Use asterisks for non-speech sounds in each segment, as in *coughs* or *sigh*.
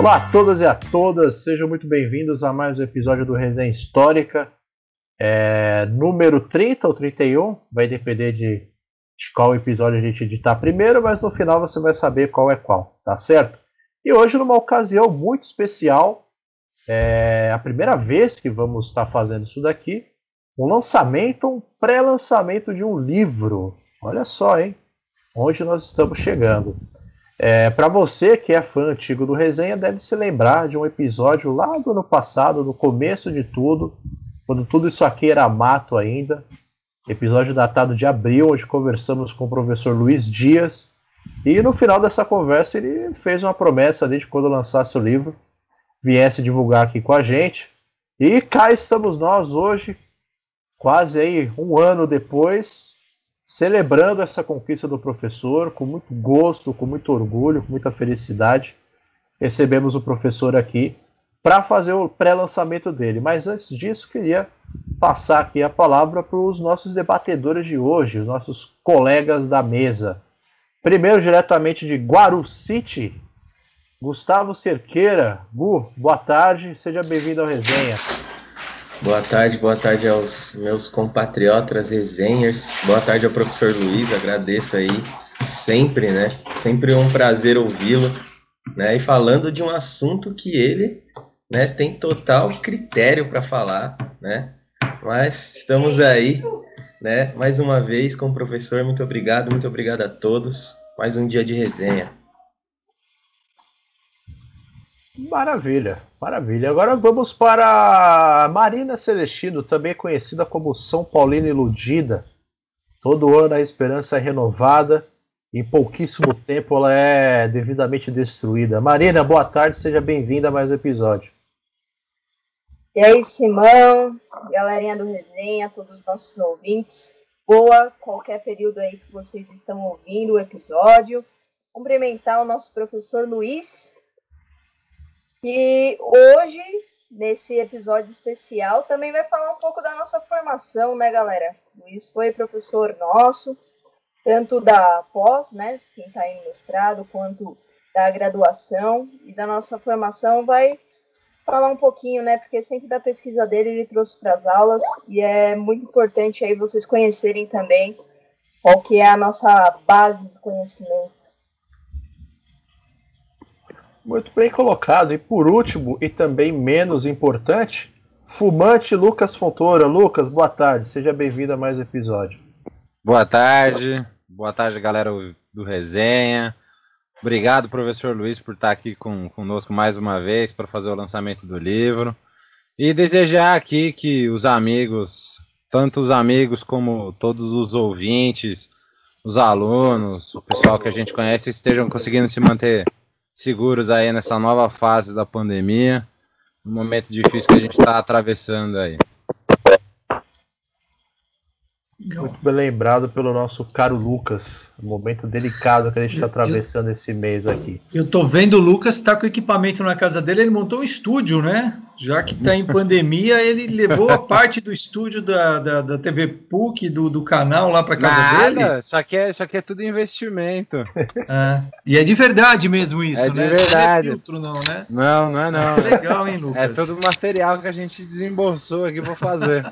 Olá a todos e a todas, sejam muito bem-vindos a mais um episódio do Resenha Histórica, é, número 30 ou 31, vai depender de, de qual episódio a gente editar primeiro, mas no final você vai saber qual é qual, tá certo? E hoje, numa ocasião muito especial, é a primeira vez que vamos estar fazendo isso daqui, um lançamento, um pré-lançamento de um livro. Olha só, hein? Onde nós estamos chegando. É, Para você que é fã antigo do Resenha, deve se lembrar de um episódio lá do ano passado, no começo de tudo, quando tudo isso aqui era mato ainda. Episódio datado de abril, onde conversamos com o professor Luiz Dias. E no final dessa conversa ele fez uma promessa ali de quando lançasse o livro, viesse divulgar aqui com a gente. E cá estamos nós hoje, quase aí um ano depois, celebrando essa conquista do professor com muito gosto, com muito orgulho, com muita felicidade. Recebemos o professor aqui para fazer o pré-lançamento dele. Mas antes disso, queria passar aqui a palavra para os nossos debatedores de hoje, os nossos colegas da mesa. Primeiro, diretamente de Guarucity, Gustavo Cerqueira. Gu, boa tarde, seja bem-vindo ao Resenha. Boa tarde, boa tarde aos meus compatriotas resenhers. Boa tarde ao professor Luiz, agradeço aí sempre, né? Sempre um prazer ouvi-lo, né? E falando de um assunto que ele, né, tem total critério para falar, né? Mas estamos aí, né? Mais uma vez com o professor, muito obrigado, muito obrigado a todos. Mais um dia de resenha. Maravilha, maravilha. Agora vamos para Marina Celestino, também conhecida como São Paulina Iludida. Todo ano a esperança é renovada. Em pouquíssimo tempo ela é devidamente destruída. Marina, boa tarde, seja bem-vinda a mais um episódio. E aí, Simão, galerinha do Resenha, todos os nossos ouvintes. Boa, qualquer período aí que vocês estão ouvindo o episódio. Cumprimentar o nosso professor Luiz, e hoje, nesse episódio especial, também vai falar um pouco da nossa formação, né, galera? Luiz foi professor nosso, tanto da pós, né, quem está em mestrado, quanto da graduação. E da nossa formação, vai falar um pouquinho, né, porque sempre da pesquisa dele ele trouxe para as aulas. E é muito importante aí vocês conhecerem também qual que é a nossa base de conhecimento muito bem colocado. E por último, e também menos importante, fumante Lucas Fontoura. Lucas, boa tarde. Seja bem-vindo a mais um episódio. Boa tarde. Boa tarde, galera do Resenha. Obrigado, professor Luiz, por estar aqui com, conosco mais uma vez para fazer o lançamento do livro. E desejar aqui que os amigos, tanto os amigos como todos os ouvintes, os alunos, o pessoal que a gente conhece, estejam conseguindo se manter seguros aí nessa nova fase da pandemia, no momento difícil que a gente está atravessando aí. Muito bem lembrado pelo nosso caro Lucas. Um momento delicado que a gente está atravessando eu, esse mês aqui. Eu tô vendo o Lucas está com equipamento na casa dele, ele montou um estúdio, né? Já que está em pandemia, ele levou a parte do estúdio da, da, da TV PUC, do, do canal lá para casa Nada, dele. Isso aqui, é, isso aqui é tudo investimento. É, e é de verdade mesmo isso, é né? De verdade. Não é filtro, não, né? Não, não é não. Legal, hein, Lucas? É todo o material que a gente desembolsou aqui para fazer.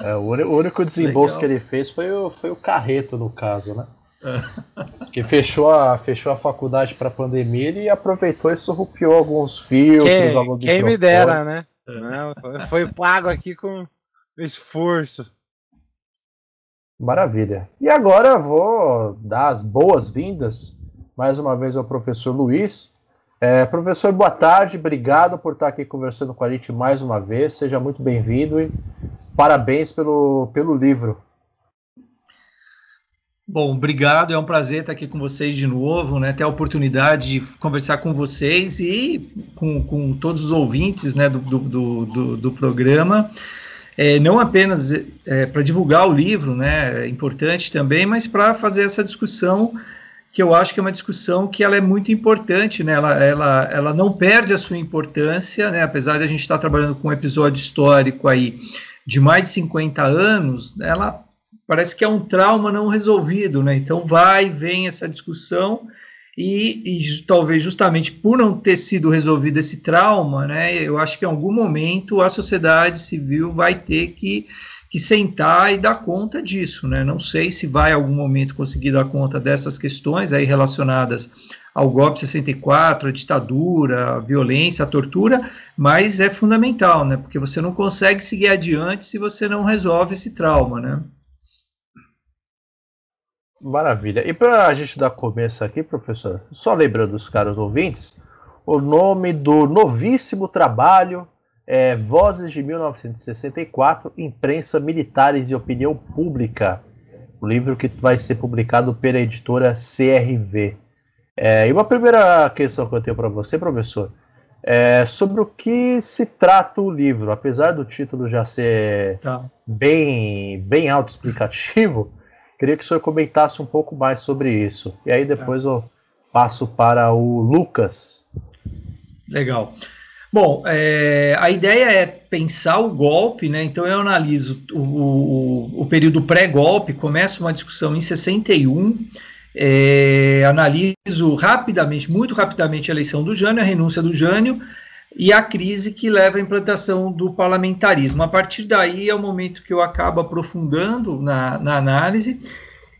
É, o único desembolso Legal. que ele fez foi o, foi o carreto, no caso, né? É. Que fechou a, fechou a faculdade para pandemia e aproveitou e surrupiou alguns fios. Quem, alguns quem me dera, né? É. Não, foi, foi pago aqui com esforço. Maravilha. E agora vou dar as boas-vindas mais uma vez ao professor Luiz. É, professor, boa tarde, obrigado por estar aqui conversando com a gente mais uma vez. Seja muito bem-vindo e parabéns pelo, pelo livro. Bom, obrigado. É um prazer estar aqui com vocês de novo, né? Ter a oportunidade de conversar com vocês e com, com todos os ouvintes né, do, do, do, do programa. É, não apenas é, para divulgar o livro, né? É importante também, mas para fazer essa discussão que eu acho que é uma discussão que ela é muito importante, né? Ela, ela, ela não perde a sua importância, né? Apesar de a gente estar trabalhando com um episódio histórico aí de mais de 50 anos, ela parece que é um trauma não resolvido, né? Então vai, vem essa discussão e, e, talvez justamente por não ter sido resolvido esse trauma, né, eu acho que em algum momento a sociedade civil vai ter que, que sentar e dar conta disso, né, não sei se vai algum momento conseguir dar conta dessas questões aí relacionadas ao golpe 64, a ditadura, a violência, a tortura, mas é fundamental, né, porque você não consegue seguir adiante se você não resolve esse trauma, né. Maravilha. E para a gente dar começo aqui, professor, só lembrando os caros ouvintes, o nome do novíssimo trabalho é Vozes de 1964, Imprensa, Militares e Opinião Pública, o livro que vai ser publicado pela editora CRV. É, e uma primeira questão que eu tenho para você, professor, é sobre o que se trata o livro. Apesar do título já ser tá. bem, bem autoexplicativo, Queria que o senhor comentasse um pouco mais sobre isso. E aí depois eu passo para o Lucas. Legal. Bom, é, a ideia é pensar o golpe, né? Então eu analiso o, o, o período pré-golpe, começa uma discussão em 61, é, analiso rapidamente, muito rapidamente a eleição do Jânio, a renúncia do Jânio, e a crise que leva à implantação do parlamentarismo. A partir daí é o momento que eu acabo aprofundando na, na análise,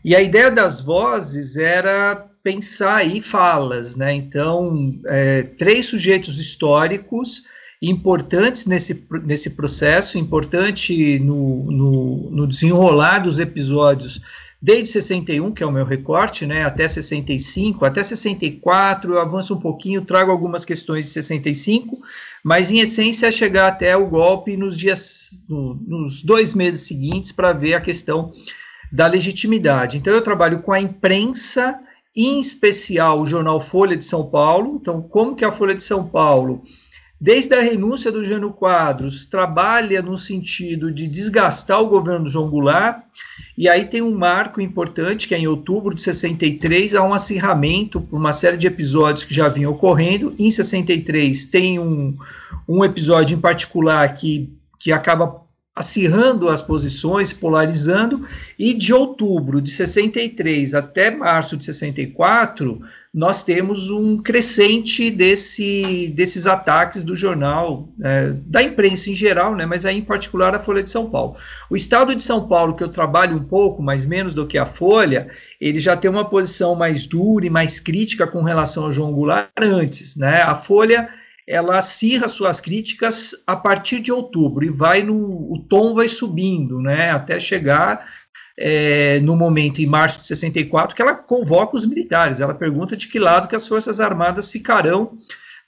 e a ideia das vozes era pensar aí falas, né? Então, é, três sujeitos históricos importantes nesse, nesse processo, importante no, no, no desenrolar dos episódios desde 61, que é o meu recorte, né, até 65, até 64, eu avanço um pouquinho, trago algumas questões de 65, mas em essência é chegar até o golpe nos dias, no, nos dois meses seguintes para ver a questão da legitimidade. Então eu trabalho com a imprensa, em especial o jornal Folha de São Paulo. Então, como que a Folha de São Paulo desde a renúncia do Jânio Quadros, trabalha no sentido de desgastar o governo do João Goulart, e aí tem um marco importante, que é em outubro de 63, há um acirramento por uma série de episódios que já vinham ocorrendo, em 63 tem um, um episódio em particular que, que acaba acirrando as posições, polarizando, e de outubro de 63 até março de 64, nós temos um crescente desse, desses ataques do jornal, é, da imprensa em geral, né, mas aí em particular a Folha de São Paulo. O Estado de São Paulo, que eu trabalho um pouco, mas menos do que a Folha, ele já tem uma posição mais dura e mais crítica com relação ao João Goulart antes. Né? A Folha ela acirra suas críticas a partir de outubro e vai no o tom vai subindo, né, até chegar é, no momento em março de 64 que ela convoca os militares. Ela pergunta de que lado que as forças armadas ficarão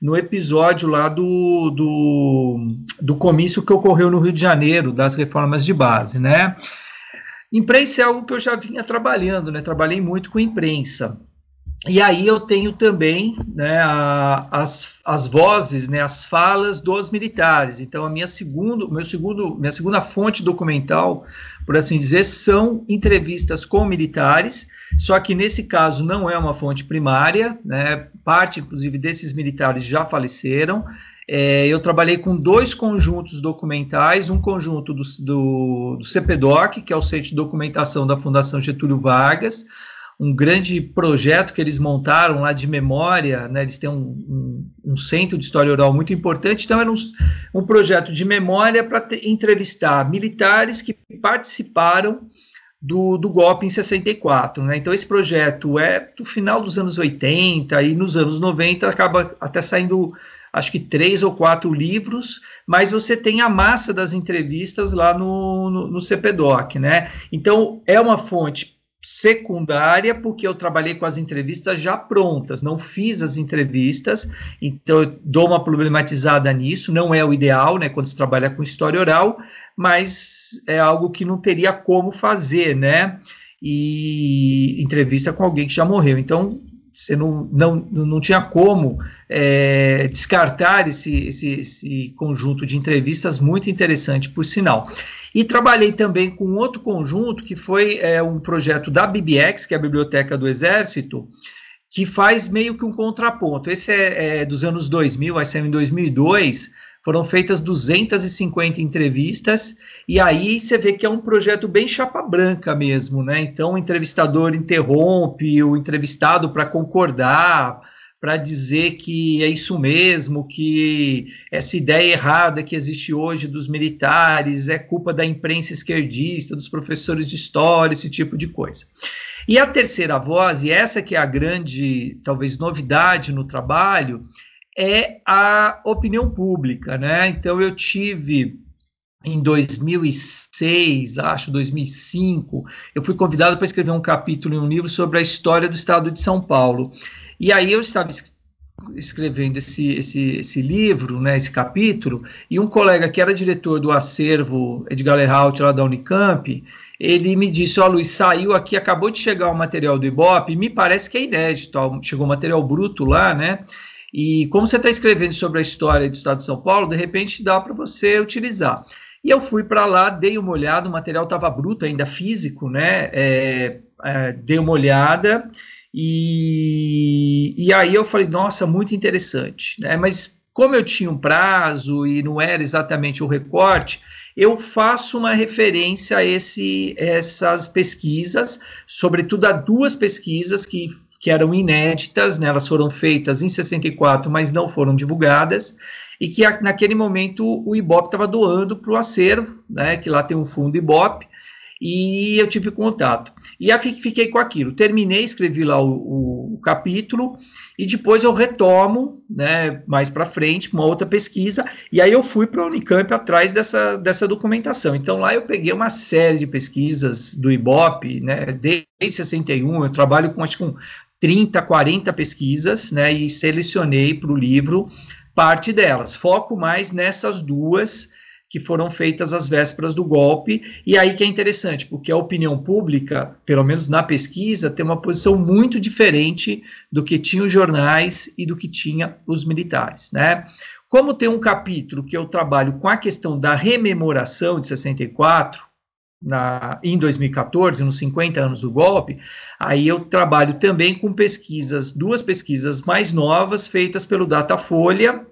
no episódio lá do, do, do comício que ocorreu no Rio de Janeiro das reformas de base, né? Imprensa é algo que eu já vinha trabalhando, né? Trabalhei muito com imprensa. E aí eu tenho também né, a, as, as vozes, né, as falas dos militares. Então a minha segundo, meu segundo, minha segunda fonte documental, por assim dizer, são entrevistas com militares. Só que nesse caso não é uma fonte primária, né? Parte, inclusive, desses militares já faleceram. É, eu trabalhei com dois conjuntos documentais, um conjunto do, do, do CPDOC, que é o Centro de Documentação da Fundação Getúlio Vargas, um grande projeto que eles montaram lá de memória, né? Eles têm um, um, um centro de história oral muito importante, então era um, um projeto de memória para entrevistar militares que participaram do, do golpe em 64, né? Então esse projeto é do final dos anos 80 e nos anos 90 acaba até saindo acho que três ou quatro livros, mas você tem a massa das entrevistas lá no, no, no CPDOC, né? Então é uma fonte secundária, porque eu trabalhei com as entrevistas já prontas, não fiz as entrevistas, então eu dou uma problematizada nisso, não é o ideal, né, quando se trabalha com história oral, mas é algo que não teria como fazer, né, e entrevista com alguém que já morreu, então você não, não, não tinha como é, descartar esse, esse, esse conjunto de entrevistas muito interessante, por sinal. E trabalhei também com outro conjunto, que foi é, um projeto da BBX, que é a Biblioteca do Exército, que faz meio que um contraponto. Esse é, é dos anos 2000, vai ser em 2002, Foram feitas 250 entrevistas, e aí você vê que é um projeto bem chapa branca mesmo, né? Então o entrevistador interrompe o entrevistado para concordar, para dizer que é isso mesmo, que essa ideia errada que existe hoje dos militares é culpa da imprensa esquerdista, dos professores de história, esse tipo de coisa. E a terceira voz, e essa que é a grande, talvez, novidade no trabalho, é a opinião pública, né? Então eu tive em 2006, acho 2005, eu fui convidado para escrever um capítulo em um livro sobre a história do estado de São Paulo. E aí eu estava escrevendo esse, esse, esse livro, né, esse capítulo, e um colega que era diretor do acervo Edgar Lehaut lá da Unicamp, ele me disse, ó oh, Luiz, saiu aqui, acabou de chegar o material do Ibope, me parece que é inédito, ó, chegou material bruto lá, né, e como você está escrevendo sobre a história do estado de São Paulo, de repente dá para você utilizar. E eu fui para lá, dei uma olhada, o material estava bruto, ainda físico, né? É, é, dei uma olhada e, e aí eu falei, nossa, muito interessante, né? Mas como eu tinha um prazo e não era exatamente o recorte, eu faço uma referência a esse, essas pesquisas, sobretudo a duas pesquisas que, que eram inéditas, né, elas foram feitas em 64, mas não foram divulgadas, e que naquele momento o Ibope estava doando para o acervo, né, que lá tem um fundo Ibope, e eu tive contato. E aí fiquei com aquilo. Terminei, escrevi lá o, o capítulo e depois eu retomo, né, mais para frente, uma outra pesquisa, e aí eu fui para a Unicamp atrás dessa, dessa documentação. Então lá eu peguei uma série de pesquisas do IBOP, né, desde 61, eu trabalho com acho que com 30, 40 pesquisas, né, e selecionei para o livro parte delas. Foco mais nessas duas que foram feitas às vésperas do golpe, e aí que é interessante, porque a opinião pública, pelo menos na pesquisa, tem uma posição muito diferente do que tinha os jornais e do que tinha os militares, né? Como tem um capítulo que eu trabalho com a questão da rememoração de 64, na, em 2014, nos 50 anos do golpe, aí eu trabalho também com pesquisas, duas pesquisas mais novas, feitas pelo Datafolha,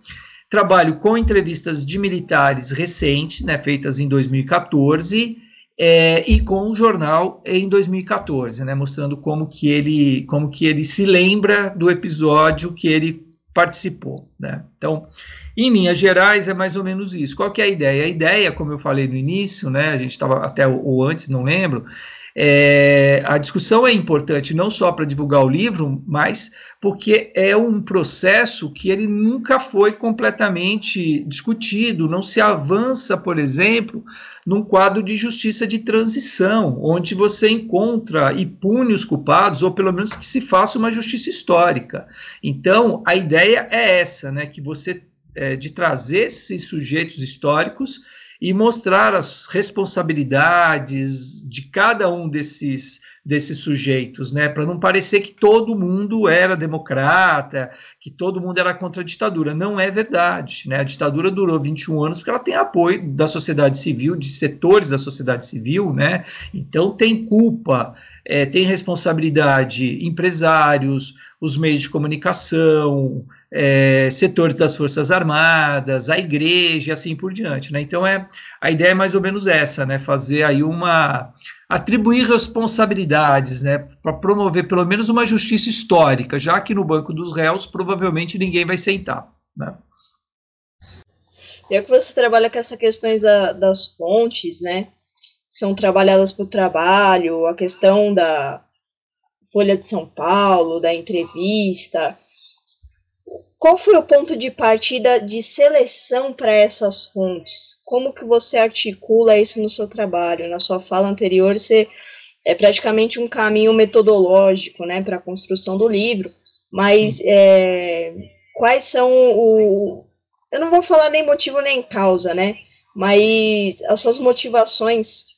Trabalho com entrevistas de militares recentes, né, feitas em 2014, é, e com o jornal em 2014, né, mostrando como que ele, como que ele se lembra do episódio que ele participou, né? Então, em linhas gerais é mais ou menos isso. Qual que é a ideia? A ideia, como eu falei no início, né, a gente estava até ou antes, não lembro, é, a discussão é importante não só para divulgar o livro, mas porque é um processo que ele nunca foi completamente discutido, não se avança, por exemplo, num quadro de justiça de transição, onde você encontra e pune os culpados, ou pelo menos que se faça uma justiça histórica. Então, a ideia é essa, né, que você é, de trazer esses sujeitos históricos e mostrar as responsabilidades de cada um desses desses sujeitos, né, para não parecer que todo mundo era democrata, que todo mundo era contra a ditadura. Não é verdade, né? A ditadura durou 21 anos porque ela tem apoio da sociedade civil, de setores da sociedade civil, né? Então tem culpa é, tem responsabilidade empresários, os meios de comunicação, é, setores das Forças Armadas, a igreja e assim por diante. Né? Então, é, a ideia é mais ou menos essa, né? fazer aí uma. atribuir responsabilidades, né? para promover pelo menos uma justiça histórica, já que no banco dos réus provavelmente ninguém vai sentar. Né? Já que você trabalha com essas questões da, das fontes, né? São trabalhadas para o trabalho, a questão da Folha de São Paulo, da entrevista. Qual foi o ponto de partida de seleção para essas fontes? Como que você articula isso no seu trabalho? Na sua fala anterior, você é praticamente um caminho metodológico, né, para a construção do livro. Mas é, quais são o? Eu não vou falar nem motivo nem causa, né? Mas as suas motivações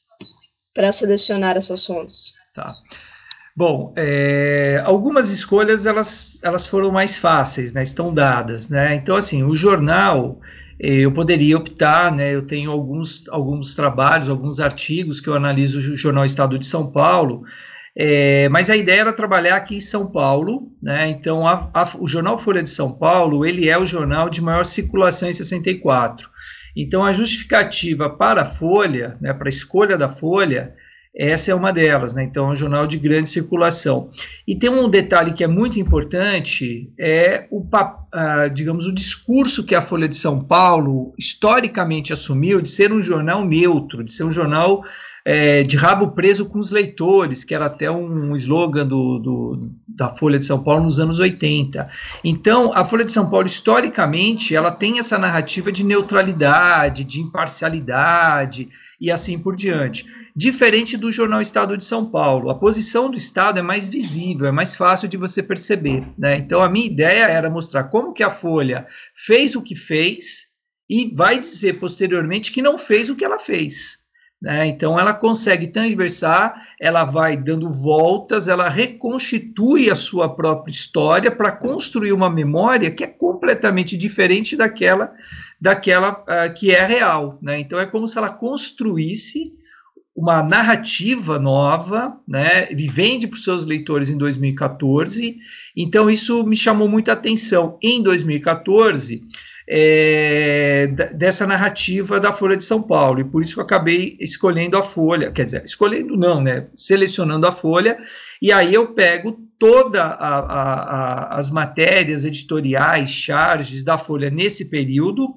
para selecionar essas fontes? Tá. Bom, é, algumas escolhas elas, elas foram mais fáceis, né, estão dadas, né? Então assim, o jornal eu poderia optar, né? Eu tenho alguns alguns trabalhos, alguns artigos que eu analiso o jornal Estado de São Paulo É, mas a ideia era trabalhar aqui em São Paulo, né? Então, a, a, o jornal Folha de São Paulo ele é o jornal de maior circulação em 64. Então, a justificativa para a Folha, né, para a escolha da Folha, essa é uma delas, né? Então, é um jornal de grande circulação. E tem um detalhe que é muito importante, é o, uh, digamos, o discurso que a Folha de São Paulo historicamente assumiu de ser um jornal neutro, de ser um jornal é, de rabo preso com os leitores, que era até um slogan do, do, da Folha de São Paulo nos anos 80. Então, a Folha de São Paulo, historicamente, ela tem essa narrativa de neutralidade, de imparcialidade e assim por diante. Diferente do jornal Estado de São Paulo, a posição do Estado é mais visível, é mais fácil de você perceber. Né? Então, a minha ideia era mostrar como que a Folha fez o que fez e vai dizer posteriormente que não fez o que ela fez. Né? Então, ela consegue transversar, ela vai dando voltas, ela reconstitui a sua própria história para construir uma memória que é completamente diferente daquela, daquela uh, que é real. Né? Então, é como se ela construísse uma narrativa nova, né, e vende para os seus leitores em 2014. Então, isso me chamou muita atenção. Em 2014, é, dessa narrativa da Folha de São Paulo, e por isso que eu acabei escolhendo a Folha, quer dizer, escolhendo não, né, selecionando a Folha, e aí eu pego toda a, a, a, as matérias editoriais, charges da Folha nesse período,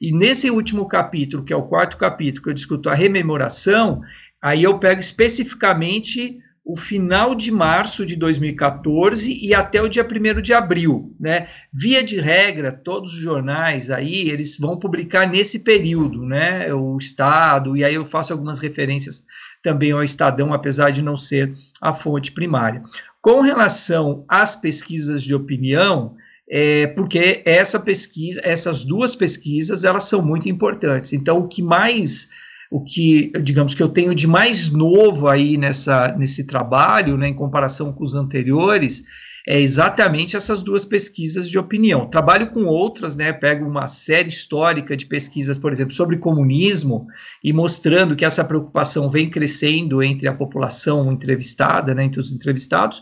e nesse último capítulo, que é o quarto capítulo, que eu discuto a rememoração, aí eu pego especificamente o final de março de 2014 e até o dia 1 de abril, né? Via de regra, todos os jornais aí, eles vão publicar nesse período, né? O Estado, e aí eu faço algumas referências também ao Estadão, apesar de não ser a fonte primária. Com relação às pesquisas de opinião, é, porque essa pesquisa, essas duas pesquisas, elas são muito importantes. Então, o que mais o que, digamos, que eu tenho de mais novo aí nessa, nesse trabalho, né, em comparação com os anteriores, é exatamente essas duas pesquisas de opinião. Trabalho com outras, né? Pego uma série histórica de pesquisas, por exemplo, sobre comunismo e mostrando que essa preocupação vem crescendo entre a população entrevistada, né, entre os entrevistados.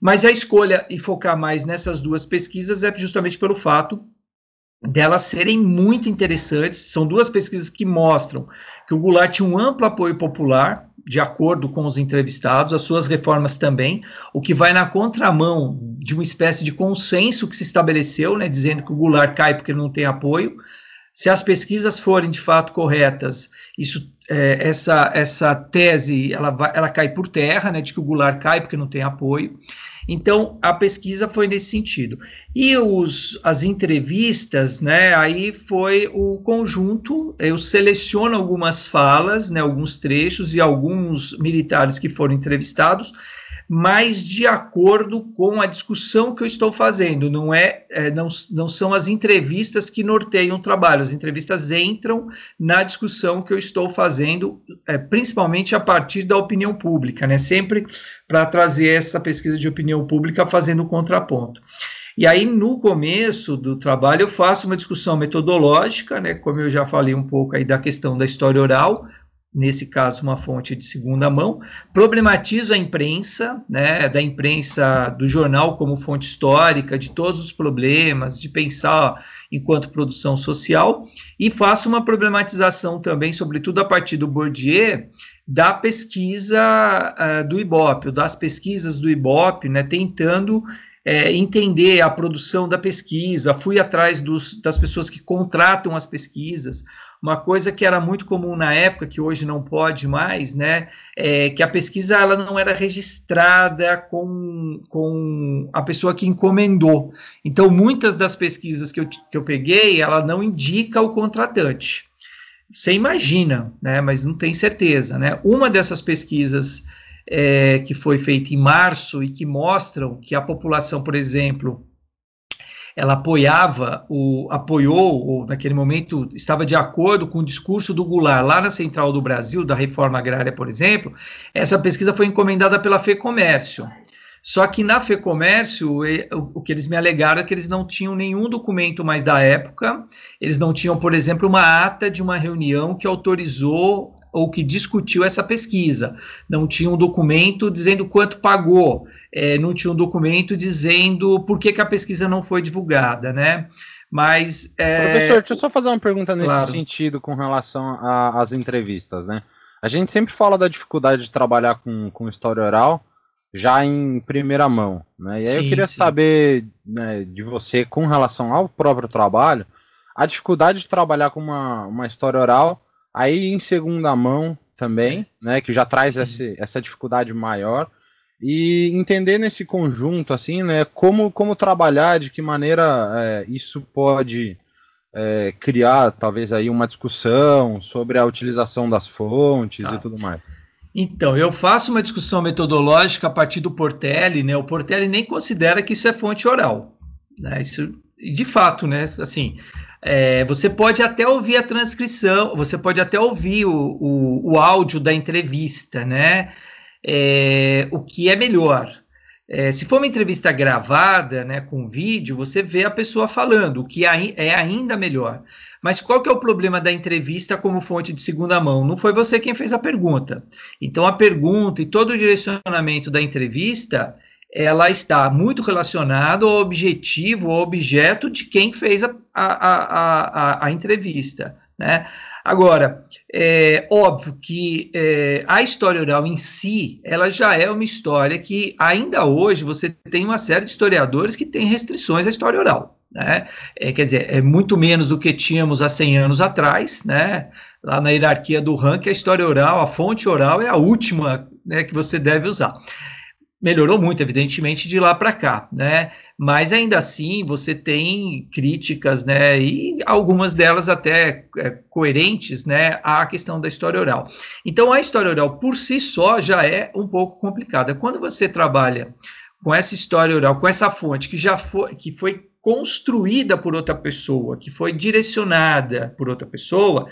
Mas a escolha e focar mais nessas duas pesquisas é justamente pelo fato delas serem muito interessantes. São duas pesquisas que mostram que o Goulart tinha um amplo apoio popular, de acordo com os entrevistados, as suas reformas também, o que vai na contramão de uma espécie de consenso que se estabeleceu, né, dizendo que o Goulart cai porque não tem apoio. Se as pesquisas forem de fato corretas, isso, é, essa, essa tese ela, vai, ela cai por terra, né, de que o Goulart cai porque não tem apoio. Então, a pesquisa foi nesse sentido. E os, as entrevistas, né, aí foi o conjunto, eu seleciono algumas falas, né, alguns trechos e alguns militares que foram entrevistados, mas de acordo com a discussão que eu estou fazendo. Não é, é, não, não são as entrevistas que norteiam o trabalho. As entrevistas entram na discussão que eu estou fazendo, é, principalmente a partir da opinião pública, né? Sempre para trazer essa pesquisa de opinião pública fazendo contraponto. E aí, no começo do trabalho, eu faço uma discussão metodológica, né, como eu já falei um pouco aí da questão da história oral, nesse caso uma fonte de segunda mão, problematizo a imprensa, né, da imprensa do jornal como fonte histórica de todos os problemas, de pensar enquanto produção social, e faço uma problematização também, sobretudo a partir do Bourdieu, da pesquisa uh, do IBOP, das pesquisas do IBOP, né, tentando é, entender a produção da pesquisa, fui atrás dos, das pessoas que contratam as pesquisas, uma coisa que era muito comum na época, que hoje não pode mais, né, é que a pesquisa ela não era registrada com, com a pessoa que encomendou. Então, muitas das pesquisas que eu, que eu peguei, ela não indica o contratante. Você imagina, né, mas não tem certeza, né? Uma dessas pesquisas é, que foi feita em março e que mostram que a população, por exemplo, ela apoiava, o, apoiou, ou naquele momento estava de acordo com o discurso do Goulart lá na Central do Brasil, da reforma agrária, por exemplo, essa pesquisa foi encomendada pela FEComércio. Só que na FEComércio, o que eles me alegaram é que eles não tinham nenhum documento mais da época, eles não tinham, por exemplo, uma ata de uma reunião que autorizou ou que discutiu essa pesquisa. Não tinha um documento dizendo quanto pagou, é, não tinha um documento dizendo por que, que a pesquisa não foi divulgada, né? Mas. É... Professor, deixa eu só fazer uma pergunta nesse claro. sentido com relação às entrevistas, né? A gente sempre fala da dificuldade de trabalhar com, com história oral já em primeira mão, né? E aí sim, eu queria sim. saber né, de você com relação ao próprio trabalho, a dificuldade de trabalhar com uma, uma história oral aí em segunda mão também, né? Que já traz essa, essa dificuldade maior e entender nesse conjunto, assim, né, como, como trabalhar, de que maneira é, isso pode é, criar, talvez, aí uma discussão sobre a utilização das fontes tá. e tudo mais. Então, eu faço uma discussão metodológica a partir do Portelli, né, o Portelli nem considera que isso é fonte oral, né, isso, de fato, né, assim, é, você pode até ouvir a transcrição, você pode até ouvir o, o, o áudio da entrevista, né, é, o que é melhor. É, se for uma entrevista gravada, né, com vídeo, você vê a pessoa falando, o que é ainda melhor. Mas qual que é o problema da entrevista como fonte de segunda mão? Não foi você quem fez a pergunta. Então a pergunta e todo o direcionamento da entrevista, ela está muito relacionado ao objetivo, ao objeto de quem fez a, a, a, a, a entrevista. Né? Agora, é óbvio que é, a história oral em si, ela já é uma história que ainda hoje você tem uma série de historiadores que têm restrições à história oral. Né? É, quer dizer, é muito menos do que tínhamos há 100 anos atrás, né? lá na hierarquia do ranking, a história oral, a fonte oral é a última né, que você deve usar melhorou muito, evidentemente, de lá para cá, né? Mas ainda assim você tem críticas, né? E algumas delas até é, coerentes, né? À questão da história oral. Então a história oral por si só já é um pouco complicada. Quando você trabalha com essa história oral, com essa fonte que já foi, que foi construída por outra pessoa, que foi direcionada por outra pessoa,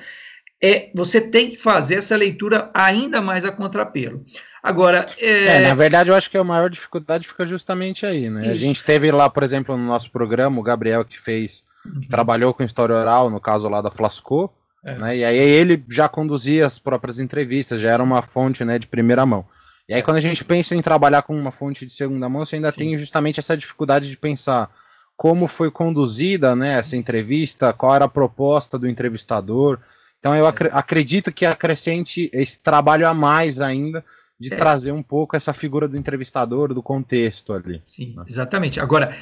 é, você tem que fazer essa leitura ainda mais a contrapelo. Agora. É... é... na verdade, eu acho que a maior dificuldade fica justamente aí, né? Isso. A gente teve lá, por exemplo, no nosso programa, o Gabriel que fez, uhum. que trabalhou com história oral, no caso lá da Flasco, é. né? E aí ele já conduzia as próprias entrevistas, já era uma fonte né, de primeira mão. E aí, quando a gente pensa em trabalhar com uma fonte de segunda mão, você ainda Sim. tem justamente essa dificuldade de pensar como foi conduzida né, essa entrevista, qual era a proposta do entrevistador. Então, eu ac acredito que acrescente esse trabalho a mais ainda de é. trazer um pouco essa figura do entrevistador, do contexto ali. Sim, né? exatamente. Agora,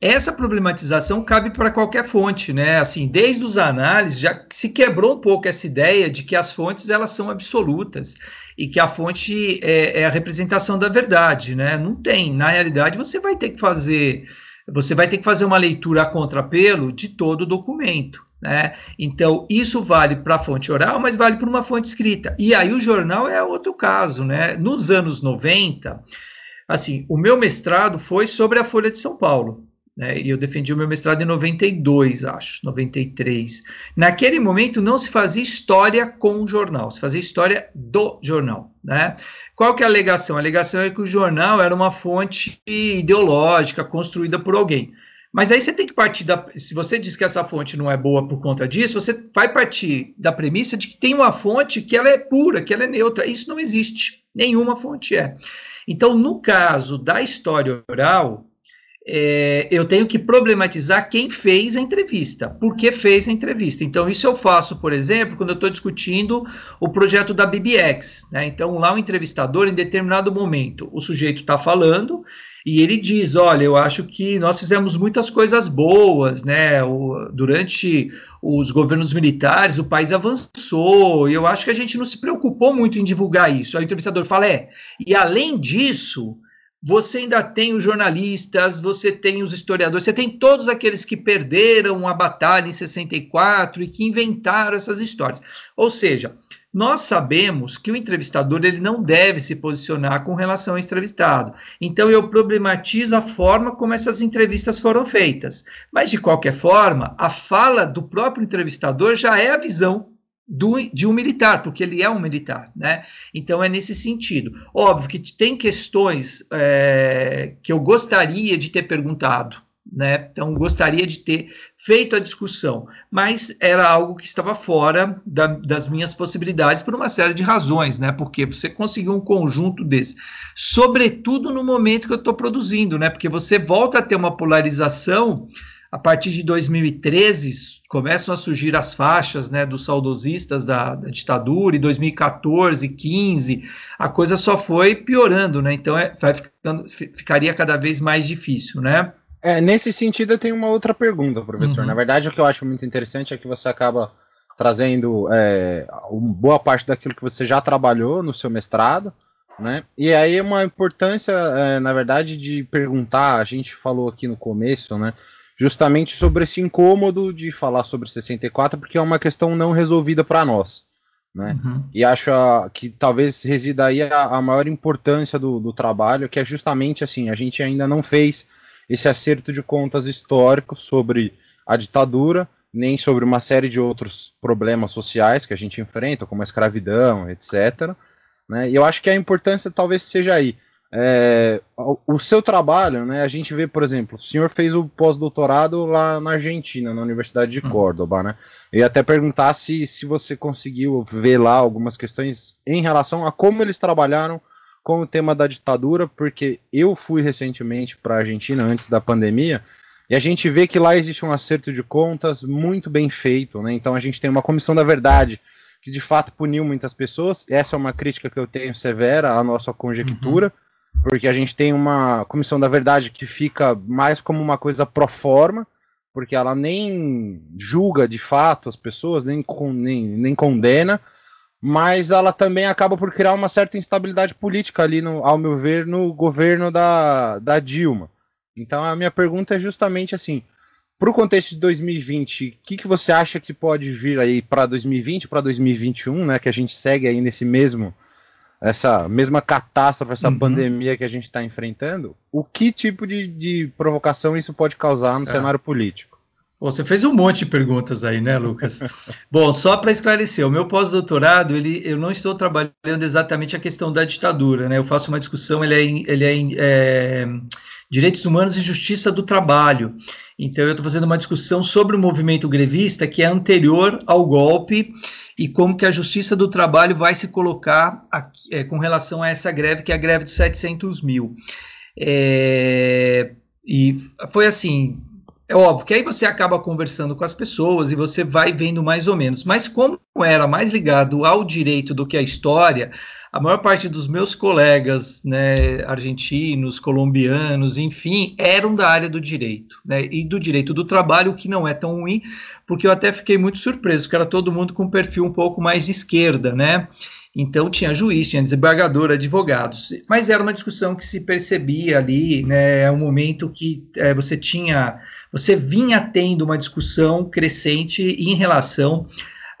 essa problematização cabe para qualquer fonte, né? Assim, desde os análises já se quebrou um pouco essa ideia de que as fontes elas são absolutas e que a fonte é, é a representação da verdade, né? Não tem. Na realidade, você vai ter que fazer você vai ter que fazer uma leitura a contrapelo de todo o documento. Né? Então, isso vale para a fonte oral, mas vale para uma fonte escrita. E aí o jornal é outro caso. Né? Nos anos 90, assim, o meu mestrado foi sobre a Folha de São Paulo. Né? E eu defendi o meu mestrado em 92, acho, 93. Naquele momento não se fazia história com o jornal, se fazia história do jornal. Né? Qual que é a alegação? A alegação é que o jornal era uma fonte ideológica construída por alguém. Mas aí você tem que partir da. Se você diz que essa fonte não é boa por conta disso, você vai partir da premissa de que tem uma fonte que ela é pura, que ela é neutra. Isso não existe. Nenhuma fonte é. Então, no caso da história oral, é, eu tenho que problematizar quem fez a entrevista, por que fez a entrevista. Então, isso eu faço, por exemplo, quando eu estou discutindo o projeto da BBX. Né? Então, lá o entrevistador, em determinado momento, o sujeito está falando e ele diz: Olha, eu acho que nós fizemos muitas coisas boas, né? O, durante os governos militares, o país avançou, e eu acho que a gente não se preocupou muito em divulgar isso. Aí o entrevistador fala: É, e além disso. Você ainda tem os jornalistas, você tem os historiadores, você tem todos aqueles que perderam a batalha em 64 e que inventaram essas histórias. Ou seja, nós sabemos que o entrevistador ele não deve se posicionar com relação ao entrevistado. Então eu problematizo a forma como essas entrevistas foram feitas. Mas de qualquer forma, a fala do próprio entrevistador já é a visão do, de um militar, porque ele é um militar, né? Então é nesse sentido. Óbvio que tem questões é, que eu gostaria de ter perguntado, né? Então, gostaria de ter feito a discussão, mas era algo que estava fora da, das minhas possibilidades por uma série de razões, né? Porque você conseguiu um conjunto desse, sobretudo no momento que eu estou produzindo, né? Porque você volta a ter uma polarização a partir de 2013 começam a surgir as faixas né, dos saudosistas da, da ditadura, e 2014, 15, a coisa só foi piorando, né? Então é, vai ficando, ficaria cada vez mais difícil, né? É, nesse sentido, eu tenho uma outra pergunta, professor. Uhum. Na verdade, o que eu acho muito interessante é que você acaba trazendo é, boa parte daquilo que você já trabalhou no seu mestrado, né? E aí uma importância, é, na verdade, de perguntar, a gente falou aqui no começo, né? Justamente sobre esse incômodo de falar sobre 64, porque é uma questão não resolvida para nós. Né? Uhum. E acho a, que talvez resida aí a, a maior importância do, do trabalho, que é justamente assim, a gente ainda não fez esse acerto de contas históricos sobre a ditadura, nem sobre uma série de outros problemas sociais que a gente enfrenta, como a escravidão, etc. Né? E eu acho que a importância talvez seja aí. É, o seu trabalho, né, a gente vê, por exemplo, o senhor fez o pós-doutorado lá na Argentina, na Universidade de hum. Córdoba, né? Eu ia até perguntar se, se você conseguiu ver lá algumas questões em relação a como eles trabalharam com o tema da ditadura, porque eu fui recentemente para a Argentina antes da pandemia, e a gente vê que lá existe um acerto de contas muito bem feito, né? Então a gente tem uma comissão da verdade que de fato puniu muitas pessoas. Essa é uma crítica que eu tenho severa à nossa conjectura, uhum. Porque a gente tem uma comissão da verdade que fica mais como uma coisa pro forma, porque ela nem julga de fato as pessoas, nem, nem, nem condena, mas ela também acaba por criar uma certa instabilidade política ali, no, ao meu ver, no governo da, da Dilma. Então a minha pergunta é justamente assim: para o contexto de 2020, o que, que você acha que pode vir aí para 2020, para 2021, né? Que a gente segue aí nesse mesmo, essa mesma catástrofe, essa uhum. pandemia que a gente está enfrentando. O que tipo de, de provocação isso pode causar no é. cenário político? Bom, você fez um monte de perguntas aí, né, Lucas? *laughs* Bom, só para esclarecer, o meu pós-doutorado, ele, eu não estou trabalhando exatamente a questão da ditadura, né? Eu faço uma discussão, ele é, ele é, é direitos humanos e justiça do trabalho. Então, eu estou fazendo uma discussão sobre o movimento grevista que é anterior ao golpe e como que a justiça do trabalho vai se colocar aqui, é, com relação a essa greve, que é a greve dos 700 mil. É, e foi assim, é óbvio que aí você acaba conversando com as pessoas e você vai vendo mais ou menos. Mas como era mais ligado ao direito do que à história, a maior parte dos meus colegas, né, argentinos, colombianos, enfim, eram da área do direito, né, e do direito do trabalho, o que não é tão ruim, porque eu até fiquei muito surpreso, porque era todo mundo com um perfil um pouco mais de esquerda, né, então tinha juiz, tinha desembargador, advogados, mas era uma discussão que se percebia ali, né? É um momento que é, você tinha, você vinha tendo uma discussão crescente em relação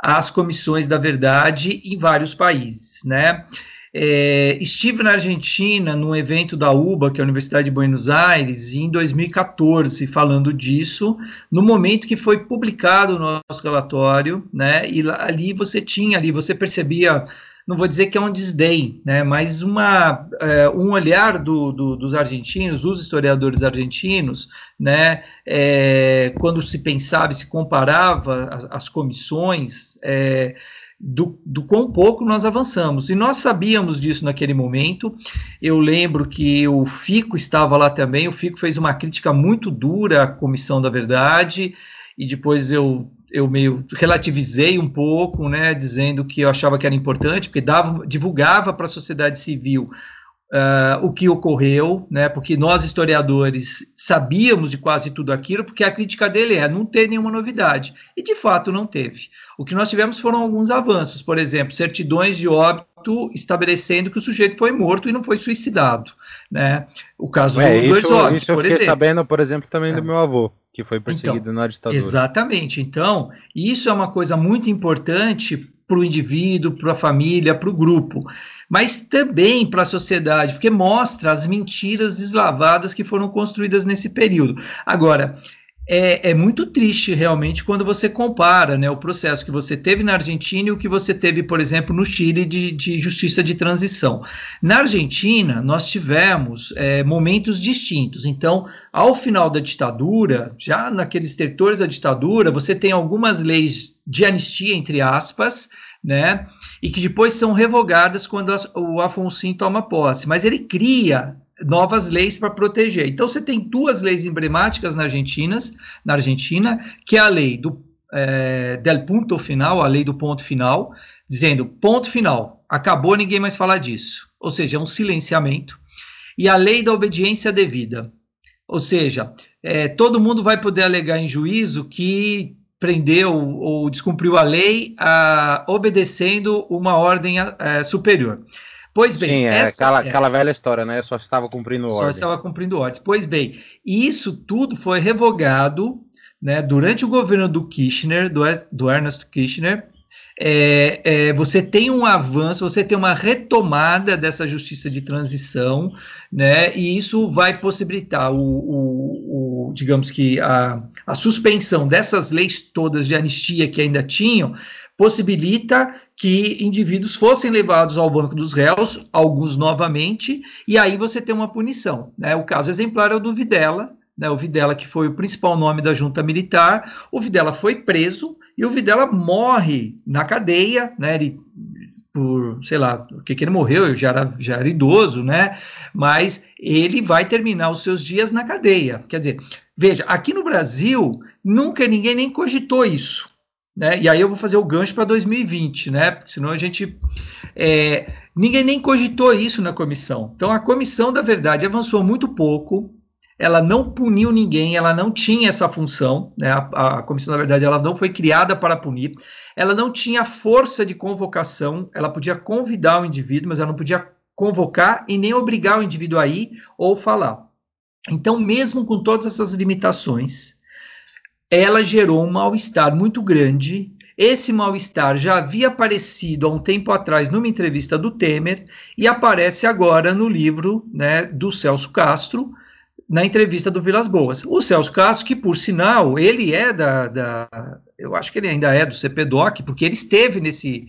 às comissões da verdade em vários países, né? É, estive na Argentina num evento da UBA, que é a Universidade de Buenos Aires, em 2014, falando disso, no momento que foi publicado o nosso relatório, né? E ali você tinha ali, você percebia não vou dizer que é um desdém, né, mas uma, é, um olhar do, do, dos argentinos, dos historiadores argentinos, né, é, quando se pensava e se comparava as, as comissões, é, do, do quão pouco nós avançamos. E nós sabíamos disso naquele momento. Eu lembro que o Fico estava lá também, o Fico fez uma crítica muito dura à Comissão da Verdade, e depois eu eu meio relativizei um pouco, né, dizendo que eu achava que era importante, porque dava, divulgava para a sociedade civil uh, o que ocorreu, né, porque nós historiadores sabíamos de quase tudo aquilo, porque a crítica dele é não ter nenhuma novidade, e de fato não teve. O que nós tivemos foram alguns avanços, por exemplo, certidões de óbito estabelecendo que o sujeito foi morto e não foi suicidado, né? O caso é, do isso, óbitos, isso eu fiquei exemplo. sabendo, por exemplo, também é. do meu avô que foi perseguido então, na ditadura. Exatamente. Então, isso é uma coisa muito importante para o indivíduo, para a família, para o grupo, mas também para a sociedade, porque mostra as mentiras deslavadas que foram construídas nesse período. Agora, é, é, muito triste realmente quando você compara né, o processo que você teve na Argentina e o que você teve, por exemplo, no Chile de, de justiça de transição. Na Argentina, nós tivemos é, momentos distintos. Então, ao final da ditadura, já naqueles territórios da ditadura, você tem algumas leis de anistia, entre aspas, né? E que depois são revogadas quando o Afonso toma posse. Mas ele cria novas leis para proteger. Então você tem duas leis emblemáticas na Argentina, na Argentina, que é a lei do é, del ponto final, a lei do ponto final, dizendo ponto final, acabou, ninguém mais fala disso. Ou seja, é um silenciamento. E a lei da obediência devida. Ou seja, é, todo mundo vai poder alegar em juízo que prendeu ou descumpriu a lei a, obedecendo uma ordem a, a, superior. Pois bem, Sim, é aquela, é, aquela velha história, né? Só estava cumprindo ordens. Só estava cumprindo ordens. Pois bem, isso tudo foi revogado né, durante o governo do Kirchner, do, do Ernest Kirchner. É, é, você tem um avanço, você tem uma retomada dessa justiça de transição, né? E isso vai possibilitar o, o, o digamos que a, a suspensão dessas leis todas de anistia que ainda tinham, possibilita que indivíduos fossem levados ao banco dos réus, alguns novamente, e aí você tem uma punição. Né? O caso exemplar é o do Videla, né? o Videla que foi o principal nome da junta militar, o Videla foi preso e o Videla morre na cadeia, né? ele por, sei lá, o que, ele morreu, já era, já era idoso, né? Mas ele vai terminar os seus dias na cadeia. Quer dizer, veja, aqui no Brasil, nunca ninguém nem cogitou isso. Né? E aí eu vou fazer o gancho para 2020, né? Porque senão a gente. É, ninguém nem cogitou isso na comissão. Então a comissão, da verdade, avançou muito pouco. Ela não puniu ninguém, ela não tinha essa função, né? A, a comissão, na verdade, ela não foi criada para punir. Ela não tinha força de convocação, ela podia convidar o indivíduo, mas ela não podia convocar e nem obrigar o indivíduo a ir ou falar. Então, mesmo com todas essas limitações, ela gerou um mal-estar muito grande. Esse mal-estar já havia aparecido há um tempo atrás numa entrevista do Temer e aparece agora no livro né, do Celso Castro, na entrevista do Vilas Boas. O Celso Castro, que por sinal, ele é da, da eu acho que ele ainda é do CPDOC, porque ele esteve nesse,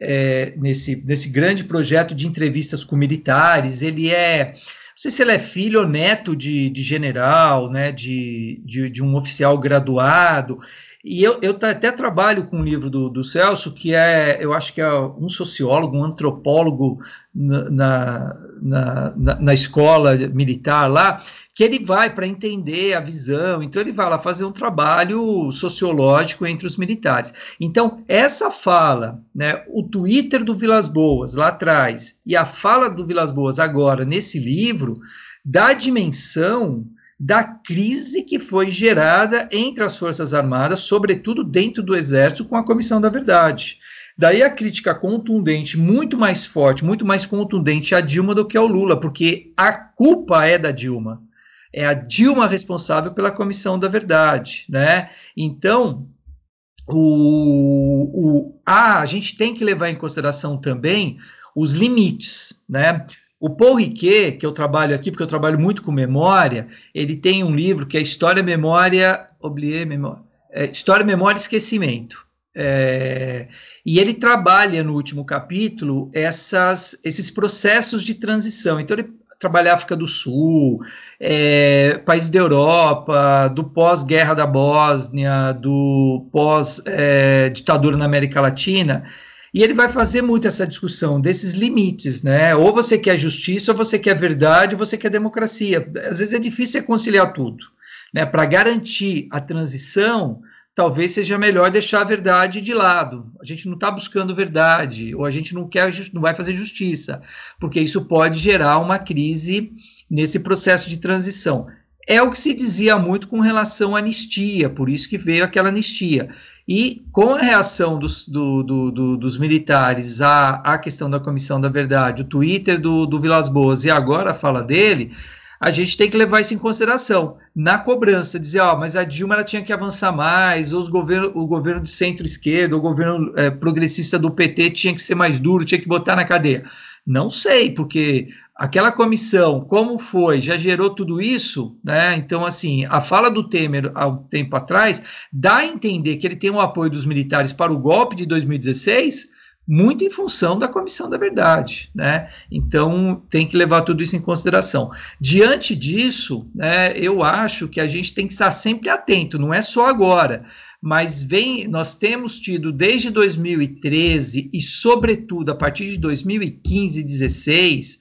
é, nesse, nesse grande projeto de entrevistas com militares, ele é não sei se ele é filho ou neto de, de general, né, de, de, de um oficial graduado. E eu, eu até trabalho com um livro do, do Celso, que é, eu acho que é um sociólogo, um antropólogo na, na, na, na escola militar lá, que ele vai para entender a visão, então ele vai lá fazer um trabalho sociológico entre os militares. Então, essa fala, né, o Twitter do Vilas Boas lá atrás e a fala do Vilas Boas agora nesse livro, dá dimensão da crise que foi gerada entre as Forças Armadas, sobretudo dentro do Exército, com a Comissão da Verdade. Daí a crítica contundente, muito mais forte, muito mais contundente a Dilma do que ao Lula, porque a culpa é da Dilma é a Dilma responsável pela Comissão da Verdade, né? Então, o, o, ah, a gente tem que levar em consideração também os limites, né? O Paul Riquet, que eu trabalho aqui, porque eu trabalho muito com memória, ele tem um livro que é História, Memória, oublié, memória, é, História, Memória e Esquecimento. É, e ele trabalha no último capítulo essas, esses processos de transição. Então, ele trabalhar África do Sul, é, países da Europa, do pós-guerra da Bósnia, do pós-ditadura é, na América Latina, e ele vai fazer muito essa discussão desses limites, né? Ou você quer justiça, ou você quer verdade, ou você quer democracia. Às vezes é difícil conciliar tudo, né? Para garantir a transição, talvez seja melhor deixar a verdade de lado. A gente não está buscando verdade, ou a gente não quer, não vai fazer justiça, porque isso pode gerar uma crise nesse processo de transição. É o que se dizia muito com relação à anistia, por isso que veio aquela anistia. E com a reação dos, do, do, do, dos militares à, à questão da Comissão da Verdade, o Twitter do, do Vilas Boas e agora a fala dele, a gente tem que levar isso em consideração na cobrança, dizer, ó, mas a Dilma ela tinha que avançar mais, ou os governo, o governo de centro-esquerda, o governo é, progressista do PT tinha que ser mais duro, tinha que botar na cadeia. Não sei, porque aquela comissão, como foi, já gerou tudo isso, né? Então, assim, a fala do Temer há um tempo atrás dá a entender que ele tem o apoio dos militares para o golpe de 2016, muito em função da Comissão da Verdade, né? Então tem que levar tudo isso em consideração. Diante disso, né, eu acho que a gente tem que estar sempre atento, não é só agora, mas vem, nós temos tido desde 2013 e sobretudo a partir de 2015 e 2016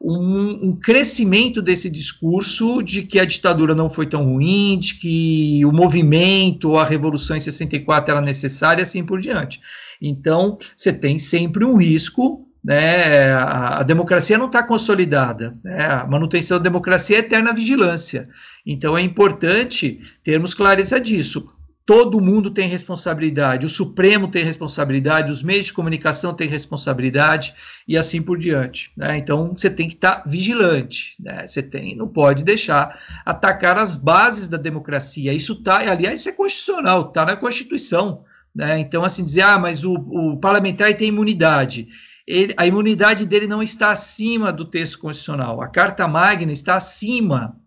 um, um, crescimento desse discurso de que a ditadura não foi tão ruim, de que o movimento, a revolução em 64 era necessária, assim por diante. Então, você tem sempre um risco, né? A, a democracia não está consolidada, né? A manutenção da democracia é eterna vigilância. Então, é importante termos clareza disso todo mundo tem responsabilidade, o Supremo tem responsabilidade, os meios de comunicação têm responsabilidade e assim por diante. Né? Então você tem que estar tá vigilante, né? Você tem, não pode deixar atacar as bases da democracia. Isso tá, aliás, isso é constitucional, está na Constituição. Né? Então, assim, dizer, ah, mas o, o parlamentar tem imunidade. Ele, a imunidade dele não está acima do texto constitucional. A Carta Magna está acima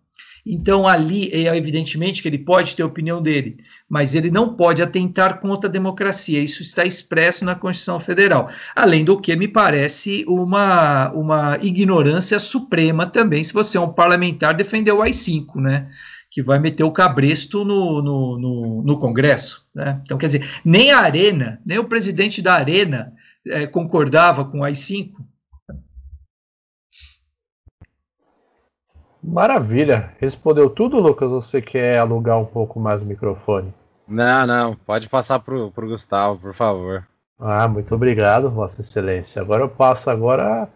então, ali, é evidentemente que ele pode ter a opinião dele, mas ele não pode atentar contra a democracia. Isso está expresso na Constituição Federal. Além do que, me parece uma, uma ignorância suprema também, se você é um parlamentar defender o AI-5, né? Que vai meter o cabresto no, no, no, no Congresso. Né? Então, quer dizer, nem a Arena, nem o presidente da Arena é, concordava com o AI-5. Maravilha. Respondeu tudo, Lucas? Você quer alugar um pouco mais o microfone? Não, não. Pode passar para o Gustavo, por favor. Ah, muito obrigado, Vossa Excelência. Agora eu passo agora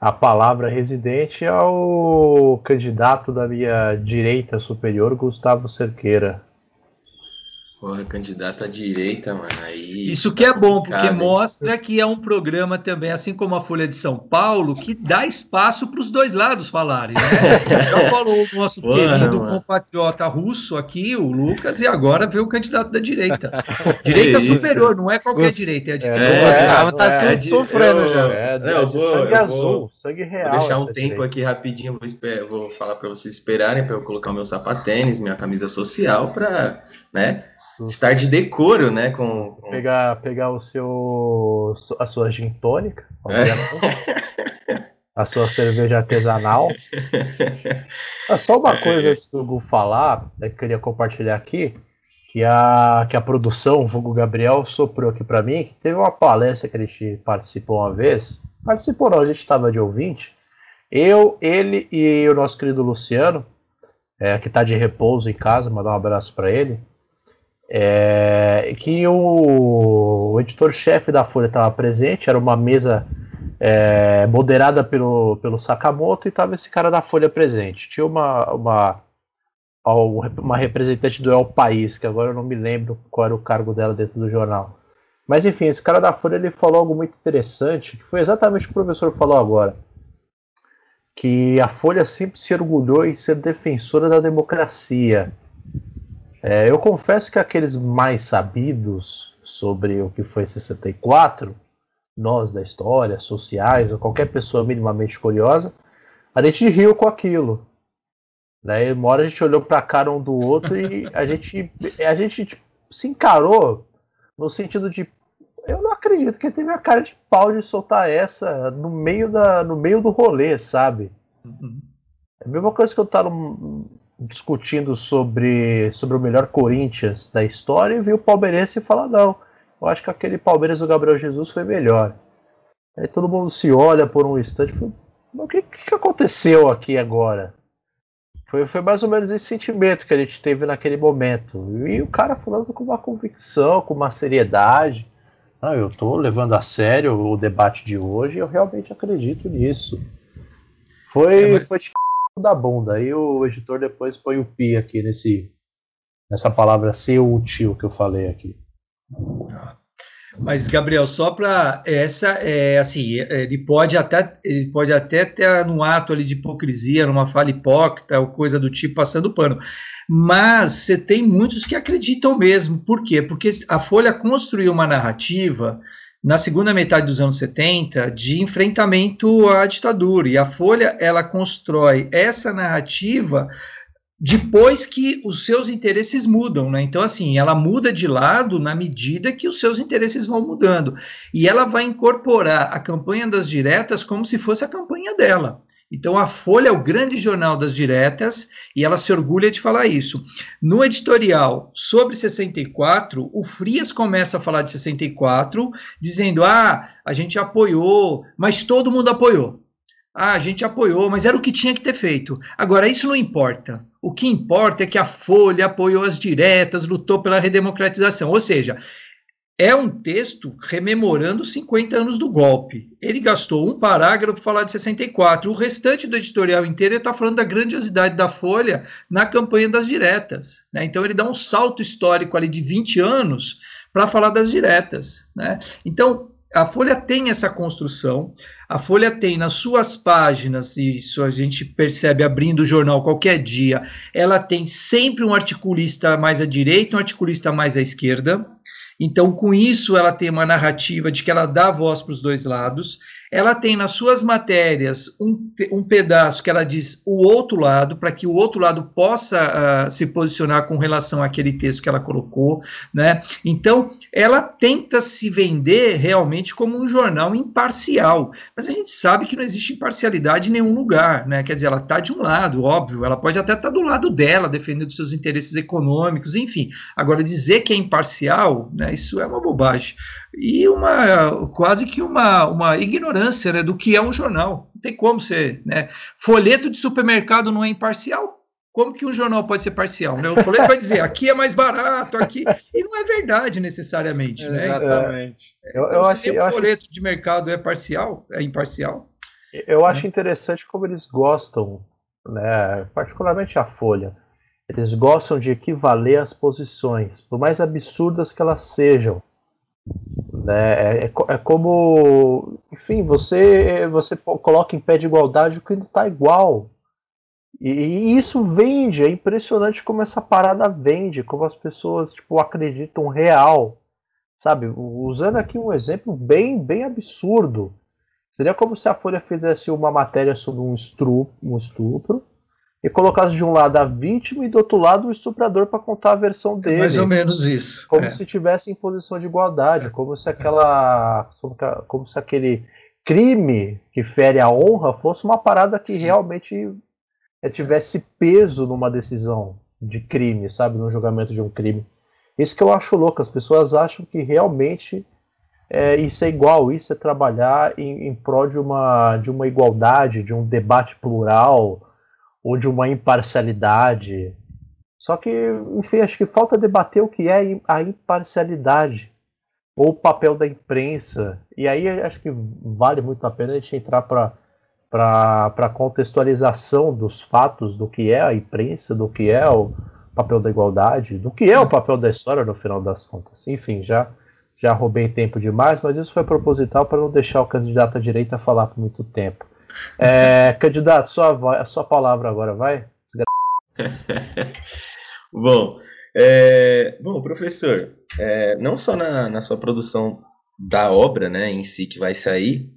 a palavra residente ao candidato da minha direita superior, Gustavo Cerqueira. Porra, candidato à direita, mano. Aí Isso que é bom, porque mostra que é um programa também, assim como a Folha de São Paulo, que dá espaço para os dois lados falarem. Né? *laughs* Já falou o nosso Porra, querido mano. compatriota russo aqui, o Lucas, e agora vê o candidato da direita. *laughs* Direita superior, não é qualquer Gost... direita, é a direita. É, é, Gustavo tá é, sofrendo eu, já. É, não, eu vou, sangue eu azul, vou, sangue real. Vou deixar um tempo direita. aqui rapidinho, vou, esper, vou falar para vocês esperarem para eu colocar o meu sapatênis, minha camisa social, para, né? Estar de decoro, né? Com, com, Pegar, pegar o seu. a sua gin tônica, é. *laughs* a sua cerveja artesanal. É só uma coisa antes do Gu falar, né, que eu queria compartilhar aqui, que a, que a produção, o Hugo Gabriel, soprou aqui para mim, que teve uma palestra que a gente participou uma vez. Participou não, a gente estava de ouvinte. Eu, ele e o nosso querido Luciano, é, que está de repouso em casa, mandar um abraço para ele é, que o, o editor-chefe da Folha estava presente, era uma mesa é, moderada pelo, pelo Sakamoto e estava esse cara da Folha presente. Tinha uma, uma, uma representante do El País, que agora eu não me lembro qual era o cargo dela dentro do jornal. Mas enfim, esse cara da Folha ele falou algo muito interessante, que foi exatamente o que o professor falou agora. Que a Folha sempre se orgulhou em ser defensora da democracia é, eu confesso que aqueles mais sabidos sobre o que foi 64, nós da história, sociais, ou qualquer pessoa minimamente curiosa, a gente riu com aquilo. Né? Uma hora a gente olhou para a cara um do outro e a gente, *laughs* a gente tipo, se encarou no sentido de eu não acredito que ele teve a cara de pau de soltar essa no meio, da, no meio do rolê, sabe? Uhum. É a mesma coisa que eu estar no, discutindo sobre, sobre o melhor Corinthians da história e viu o palmeirense e fala: não, eu acho que aquele Palmeiras do Gabriel Jesus foi melhor. Aí todo mundo se olha por um instante e fala: o que, que aconteceu aqui agora? Foi, foi mais ou menos esse sentimento que a gente teve naquele momento. E o cara falando com uma convicção, com uma seriedade. Não, eu estou levando a sério o debate de hoje e eu realmente acredito nisso. Foi, é, mas... foi da bunda. Aí o editor depois põe o pi aqui nesse nessa palavra ser útil que eu falei aqui. Mas Gabriel, só para essa é assim, ele pode até ele pode até ter num ato ali de hipocrisia, numa fala hipócrita ou coisa do tipo passando pano. Mas você tem muitos que acreditam mesmo. Por quê? Porque a Folha construiu uma narrativa na segunda metade dos anos 70 de enfrentamento à ditadura. E a Folha ela constrói essa narrativa depois que os seus interesses mudam, né? Então, assim, ela muda de lado na medida que os seus interesses vão mudando. E ela vai incorporar a campanha das diretas como se fosse a campanha dela. Então, a Folha é o grande jornal das diretas e ela se orgulha de falar isso. No editorial sobre 64, o Frias começa a falar de 64, dizendo: ah, a gente apoiou, mas todo mundo apoiou. Ah, a gente apoiou, mas era o que tinha que ter feito. Agora, isso não importa. O que importa é que a Folha apoiou as diretas, lutou pela redemocratização. Ou seja, é um texto rememorando 50 anos do golpe. Ele gastou um parágrafo para falar de 64. O restante do editorial inteiro está falando da grandiosidade da Folha na campanha das diretas. Né? Então, ele dá um salto histórico ali de 20 anos para falar das diretas. Né? Então, a Folha tem essa construção, a Folha tem nas suas páginas, e isso a gente percebe abrindo o jornal qualquer dia, ela tem sempre um articulista mais à direita, um articulista mais à esquerda. Então, com isso, ela tem uma narrativa de que ela dá voz para os dois lados ela tem nas suas matérias um, um pedaço que ela diz o outro lado, para que o outro lado possa uh, se posicionar com relação àquele texto que ela colocou, né? Então, ela tenta se vender realmente como um jornal imparcial, mas a gente sabe que não existe imparcialidade em nenhum lugar, né? Quer dizer, ela está de um lado, óbvio, ela pode até estar tá do lado dela, defendendo seus interesses econômicos, enfim. Agora, dizer que é imparcial, né, isso é uma bobagem e uma quase que uma, uma ignorância né, do que é um jornal. Não tem como ser. Né? Folheto de supermercado não é imparcial. Como que um jornal pode ser parcial? Né? O folheto vai dizer aqui é mais barato, aqui. E não é verdade necessariamente. Né? Exatamente. Então, eu, eu acho, o folheto acho... de mercado é parcial, é imparcial. Eu acho interessante como eles gostam, né, particularmente a Folha, eles gostam de equivaler as posições, por mais absurdas que elas sejam. Né? É, é, é, como, enfim, você você coloca em pé de igualdade o que não está igual. E, e, isso vende, é impressionante como essa parada vende, como as pessoas tipo, acreditam real. Sabe, usando aqui um exemplo bem, bem absurdo. Seria como se a Folha fizesse uma matéria sobre um estupro, um estupro e colocasse de um lado a vítima e do outro lado o estuprador para contar a versão dele. É mais ou menos isso. Como é. se estivesse em posição de igualdade, é. como se aquela, como se aquele crime que fere a honra fosse uma parada que Sim. realmente é, tivesse peso numa decisão de crime, sabe, no julgamento de um crime. Isso que eu acho louco, as pessoas acham que realmente é, isso é igual, isso é trabalhar em, em prol de uma, de uma igualdade, de um debate plural, ou de uma imparcialidade. Só que, enfim, acho que falta debater o que é a imparcialidade ou o papel da imprensa. E aí acho que vale muito a pena a gente entrar para para contextualização dos fatos do que é a imprensa, do que é o papel da igualdade, do que é o papel da história no final das contas. Enfim, já já roubei tempo demais, mas isso foi proposital para não deixar o candidato à direita falar por muito tempo. É, candidato, sua, a sua palavra agora, vai. *laughs* bom, é, bom, professor, é, não só na, na, sua produção da obra, né, em si que vai sair,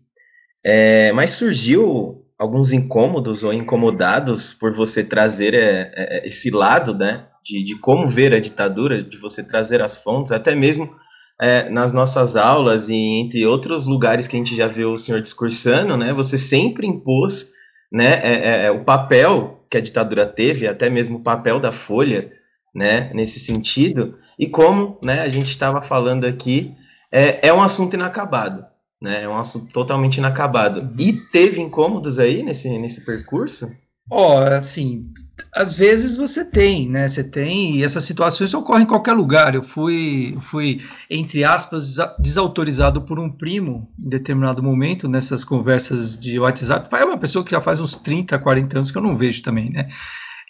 é, mas surgiu alguns incômodos ou incomodados por você trazer é, é, esse lado, né, de, de como ver a ditadura, de você trazer as fontes, até mesmo é, nas nossas aulas e entre outros lugares que a gente já viu o senhor discursando, né, você sempre impôs né, é, é, é, o papel que a ditadura teve, até mesmo o papel da Folha, né, nesse sentido, e como né, a gente estava falando aqui, é, é um assunto inacabado, né, é um assunto totalmente inacabado. Uhum. E teve incômodos aí nesse, nesse percurso? Ó, oh, assim, às vezes você tem, né? Você tem, e essas situações ocorrem em qualquer lugar. Eu fui, fui entre aspas, desautorizado por um primo em determinado momento nessas conversas de WhatsApp. É uma pessoa que já faz uns 30, 40 anos que eu não vejo também, né?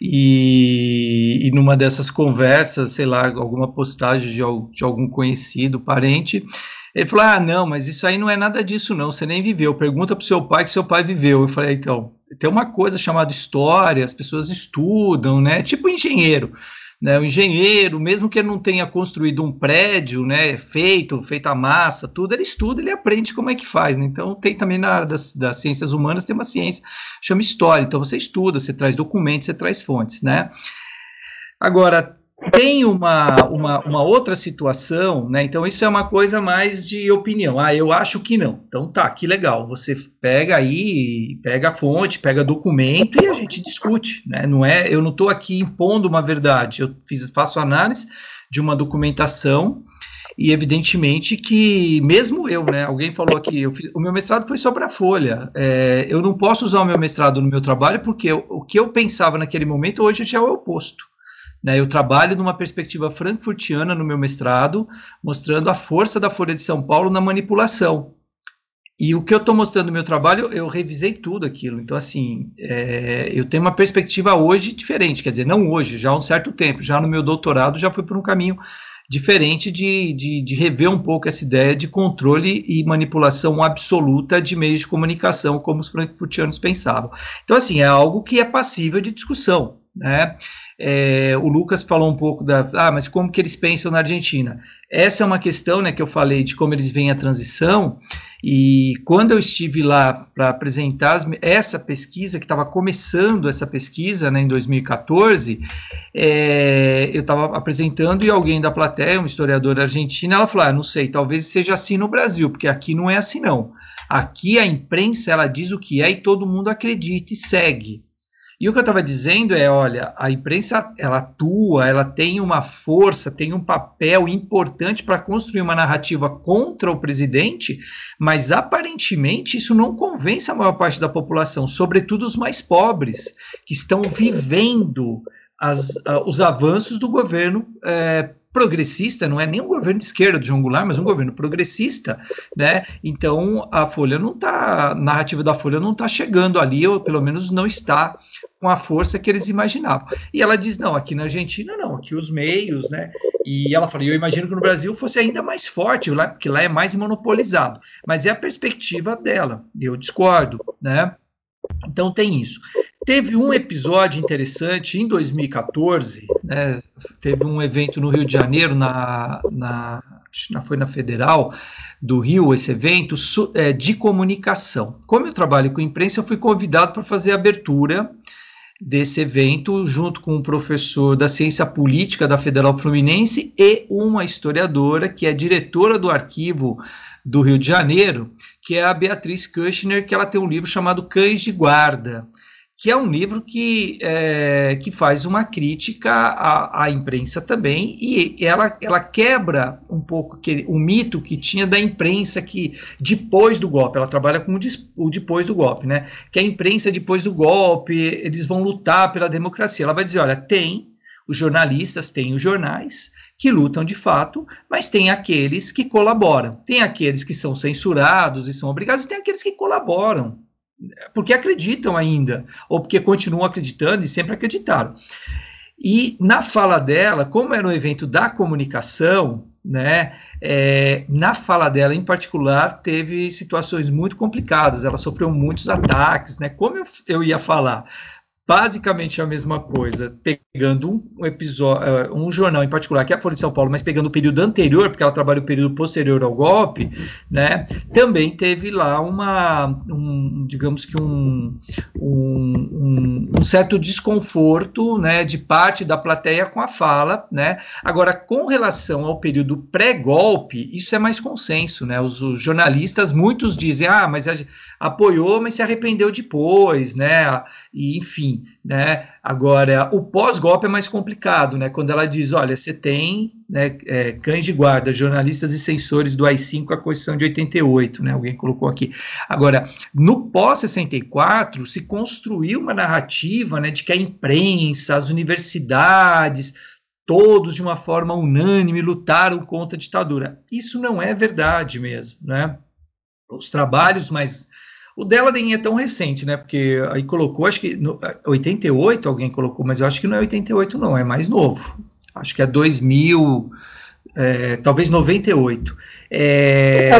E, e numa dessas conversas, sei lá, alguma postagem de, de algum conhecido, parente, ele falou: Ah, não, mas isso aí não é nada disso, não. Você nem viveu. Pergunta pro seu pai que seu pai viveu. Eu falei: então, tem uma coisa chamada história, as pessoas estudam, né? Tipo engenheiro. Né? O engenheiro, mesmo que ele não tenha construído um prédio, né, feito, feita a massa, tudo, ele estuda, ele aprende como é que faz. Né? Então, tem também na área das, das ciências humanas, tem uma ciência chama história. Então, você estuda, você traz documentos, você traz fontes, né? Agora, tem uma, uma, uma, outra situação, né? Então, isso é uma coisa mais de opinião. Ah, eu acho que não. Então, tá, que legal. Você pega aí, pega a fonte, pega documento e a gente discute, né? Não é, eu não estou aqui impondo uma verdade. Eu fiz, faço análise de uma documentação e evidentemente que mesmo eu, né? Alguém falou aqui, fiz, o meu mestrado foi sobre a folha. É, eu não posso usar o meu mestrado no meu trabalho porque eu, o que eu pensava naquele momento hoje já é o oposto. Né, eu trabalho numa perspectiva frankfurtiana no meu mestrado, mostrando a força da Folha de São Paulo na manipulação. E o que eu estou mostrando no meu trabalho, eu revisei tudo aquilo. Então, assim, é, eu tenho uma perspectiva hoje diferente, quer dizer, não hoje, já há um certo tempo, já no meu doutorado já fui por um caminho diferente de, de, de, rever um pouco essa ideia de controle e manipulação absoluta de meios de comunicação, como os frankfurtianos pensavam. Então, assim, é algo que é passível de discussão, né? É, o Lucas falou um pouco da, ah, mas como que eles pensam na Argentina? Essa é uma questão, né, que eu falei de como eles veem a transição, e quando eu estive lá para apresentar essa pesquisa, que estava começando essa pesquisa, né, em 2014, é, eu estava apresentando e alguém da plateia, uma historiadora argentina, ela falou, ah, não sei, talvez seja assim no Brasil, porque aqui não é assim não. Aqui a imprensa, ela diz o que é e todo mundo acredita e segue. E o que eu estava dizendo é, olha, a imprensa ela atua, ela tem uma força, tem um papel importante para construir uma narrativa contra o presidente, mas aparentemente isso não convence a maior parte da população, sobretudo os mais pobres, que estão vivendo as, os avanços do governo é, progressista, não é nem um governo de esquerda de João Goulart, mas um governo progressista, né? Então a Folha não está, a narrativa da Folha não está chegando ali, ou pelo menos não está com a força que eles imaginavam. E ela diz: não, aqui na Argentina não, aqui os meios, né? E ela falou: eu imagino que no Brasil fosse ainda mais forte, lá, porque lá é mais monopolizado. Mas é a perspectiva dela, eu discordo, né? Então tem isso. Teve um episódio interessante em 2014, né, teve um evento no Rio de Janeiro, na, na, foi na Federal do Rio, esse evento, é, de comunicação. Como eu trabalho com imprensa, eu fui convidado para fazer a abertura desse evento, junto com um professor da ciência política da Federal Fluminense e uma historiadora que é diretora do arquivo do Rio de Janeiro, que é a Beatriz Kushner, que ela tem um livro chamado Cães de Guarda que é um livro que, é, que faz uma crítica à, à, imprensa também, e ela, ela quebra um pouco aquele, o mito que tinha da imprensa que depois do golpe, ela trabalha com o depois do golpe, né? Que a imprensa depois do golpe, eles vão lutar pela democracia. Ela vai dizer, olha, tem os jornalistas, tem os jornais que lutam de fato, mas tem aqueles que colaboram. Tem aqueles que são censurados e são obrigados, e tem aqueles que colaboram porque acreditam ainda, ou porque continuam acreditando e sempre acreditaram. E na fala dela, como era um evento da comunicação, né, é, na fala dela em particular, teve situações muito complicadas, ela sofreu muitos ataques, né, como eu, eu ia falar, basicamente a mesma coisa, pegando um episódio, eh, um jornal em particular, que é a Folha de São Paulo, mas pegando o período anterior, porque ela trabalha o período posterior ao golpe, né? Também teve lá uma, um, digamos que um, um, um, certo desconforto, né, de parte da plateia com a fala, né? Agora, com relação ao período pré-golpe, isso é mais consenso, né? Os, os jornalistas, muitos dizem, ah, mas a, apoiou, mas se arrependeu depois, né? E, enfim, né? Agora, o pós-golpe é mais complicado, né? Quando ela diz, olha, você tem né, é, cães de guarda, jornalistas e censores do AI-5, a Constituição de 88, né? Alguém colocou aqui. Agora, no pós-64, se construiu uma narrativa, né, de que a imprensa, as universidades, todos de uma forma unânime lutaram contra a ditadura. Isso não é verdade mesmo, né? Os trabalhos mais o dela nem é tão recente, né? Porque aí colocou, acho que no, 88 alguém colocou, mas eu acho que não é 88, não, é mais novo. Acho que é 2000, é, talvez 98. É...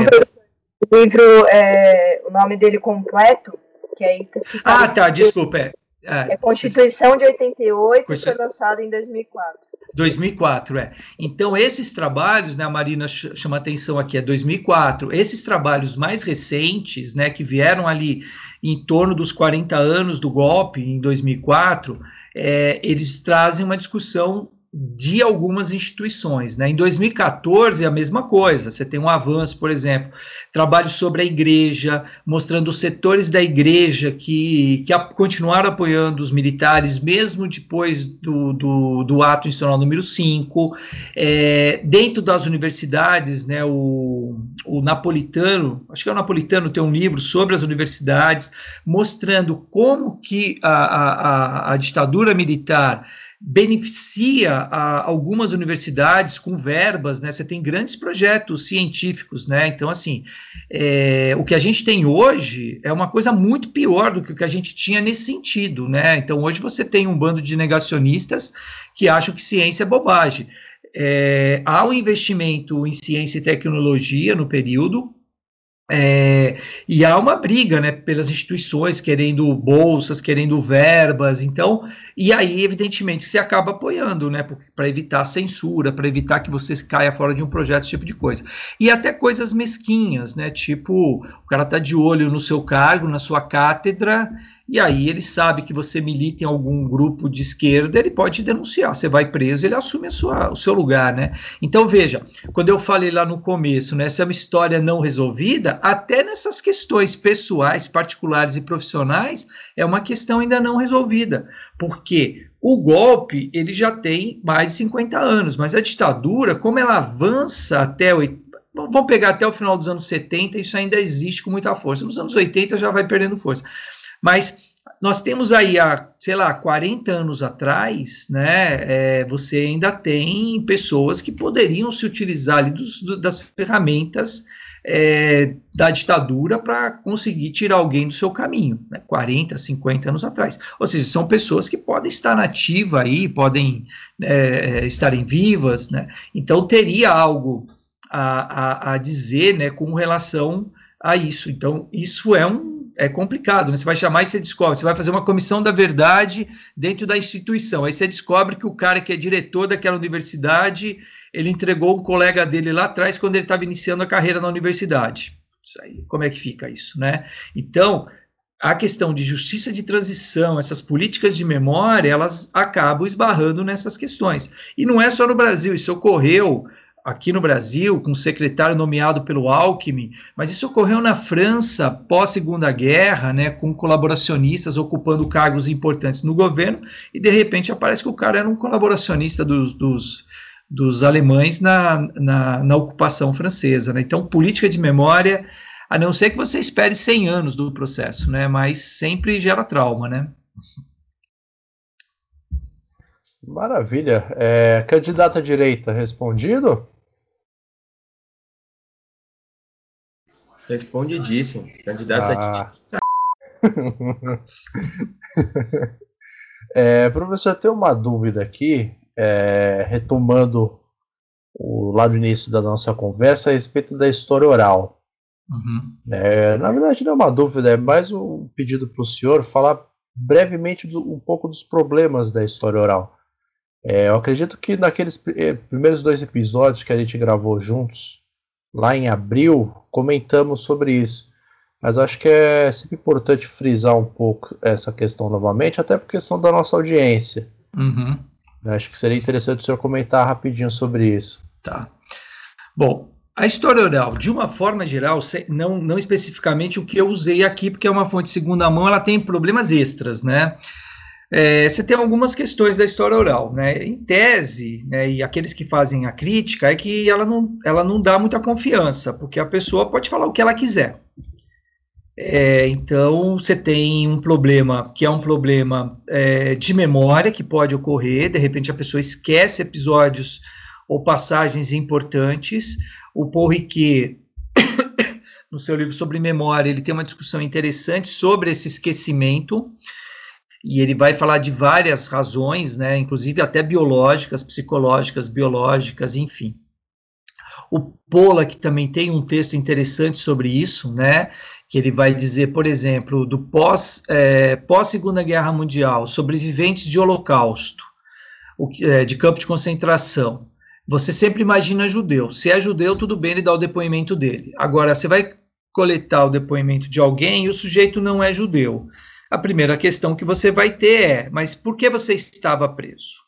O livro, é, o nome dele completo, que aí. Ah, tá, desculpa. É, é, é Constituição de 88, Constitu... foi lançado em 2004. 2004, é. Então, esses trabalhos, né, a Marina chama atenção aqui, é 2004. Esses trabalhos mais recentes, né, que vieram ali em torno dos 40 anos do golpe, em 2004, é, eles trazem uma discussão de algumas instituições. Né? Em 2014, a mesma coisa, você tem um avanço, por exemplo, trabalho sobre a igreja, mostrando os setores da igreja que, que a, continuaram apoiando os militares, mesmo depois do, do, do ato institucional número 5. É, dentro das universidades, né, o, o Napolitano, acho que é o Napolitano, tem um livro sobre as universidades, mostrando como que a, a, a, a ditadura militar beneficia a, algumas universidades com verbas, né? Você tem grandes projetos científicos, né? Então, assim, é, o que a gente tem hoje é uma coisa muito pior do que o que a gente tinha nesse sentido, né? Então, hoje você tem um bando de negacionistas que acham que ciência é bobagem. É, há um investimento em ciência e tecnologia no período, é, e há uma briga, né, pelas instituições querendo bolsas, querendo verbas, então, e aí, evidentemente, você acaba apoiando, né, para evitar censura, para evitar que você caia fora de um projeto, esse tipo de coisa. E até coisas mesquinhas, né, tipo, o cara tá de olho no seu cargo, na sua cátedra, e aí ele sabe que você milita em algum grupo de esquerda, ele pode denunciar. Você vai preso, ele assume sua, o seu lugar, né? Então veja, quando eu falei lá no começo, né, essa é uma história não resolvida, até nessas questões pessoais, particulares e profissionais, é uma questão ainda não resolvida. Porque o golpe, ele já tem mais de 50 anos, mas a ditadura, como ela avança até o vamos pegar até o final dos anos 70, isso ainda existe com muita força. Nos anos 80 já vai perdendo força. Mas nós temos aí há, sei lá, 40 anos atrás, né, é, você ainda tem pessoas que poderiam se utilizar ali dos, do, das ferramentas é, da ditadura para conseguir tirar alguém do seu caminho, né, 40, 50 anos atrás. Ou seja, são pessoas que podem estar nativa aí, podem é, é estarem vivas, né, então teria algo a, a, a dizer, né, com relação a isso. Então, isso é um é complicado, né? Você vai chamar e você descobre, você vai fazer uma comissão da verdade dentro da instituição. Aí você descobre que o cara que é diretor daquela universidade, ele entregou um colega dele lá atrás quando ele estava iniciando a carreira na universidade. Isso aí, como é que fica isso, né? Então, a questão de justiça de transição, essas políticas de memória, elas acabam esbarrando nessas questões. E não é só no Brasil, isso ocorreu aqui no Brasil, com um secretário nomeado pelo Alckmin, mas isso ocorreu na França pós-segunda guerra, né, com colaboracionistas ocupando cargos importantes no governo, e de repente aparece que o cara era um colaboracionista dos, dos, dos alemães na, na, na ocupação francesa. Né? Então, política de memória, a não ser que você espere 100 anos do processo, né, mas sempre gera trauma, né? Maravilha. É, candidato à direita, respondido? Respondidíssimo. Candidato ah. a. *laughs* é, professor, eu tenho uma dúvida aqui, é, retomando o lado início da nossa conversa a respeito da história oral. Uhum. É, na verdade, não é uma dúvida, é mais um pedido para o senhor falar brevemente do, um pouco dos problemas da história oral. É, eu acredito que naqueles eh, primeiros dois episódios que a gente gravou juntos, lá em abril, comentamos sobre isso. Mas acho que é sempre importante frisar um pouco essa questão novamente, até por questão da nossa audiência. Uhum. Acho que seria interessante o senhor comentar rapidinho sobre isso. Tá. Bom, a história oral, de uma forma geral, não, não especificamente o que eu usei aqui, porque é uma fonte de segunda mão, ela tem problemas extras, né? É, você tem algumas questões da história oral, né? Em tese, né, e aqueles que fazem a crítica, é que ela não, ela não dá muita confiança, porque a pessoa pode falar o que ela quiser. É, então, você tem um problema que é um problema é, de memória que pode ocorrer, de repente a pessoa esquece episódios ou passagens importantes. O Paul Riquet, *coughs* no seu livro sobre memória, ele tem uma discussão interessante sobre esse esquecimento e ele vai falar de várias razões, né, inclusive até biológicas, psicológicas, biológicas, enfim. O Pollack também tem um texto interessante sobre isso, né, que ele vai dizer, por exemplo, do pós, é, pós Segunda Guerra Mundial, sobreviventes de Holocausto. o, é, de campo de concentração, você sempre imagina judeu. Se é judeu, tudo bem, ele dá o depoimento dele. Agora, você vai coletar o depoimento de alguém e o sujeito não é judeu. A primeira questão que você vai ter é: mas por que você estava preso?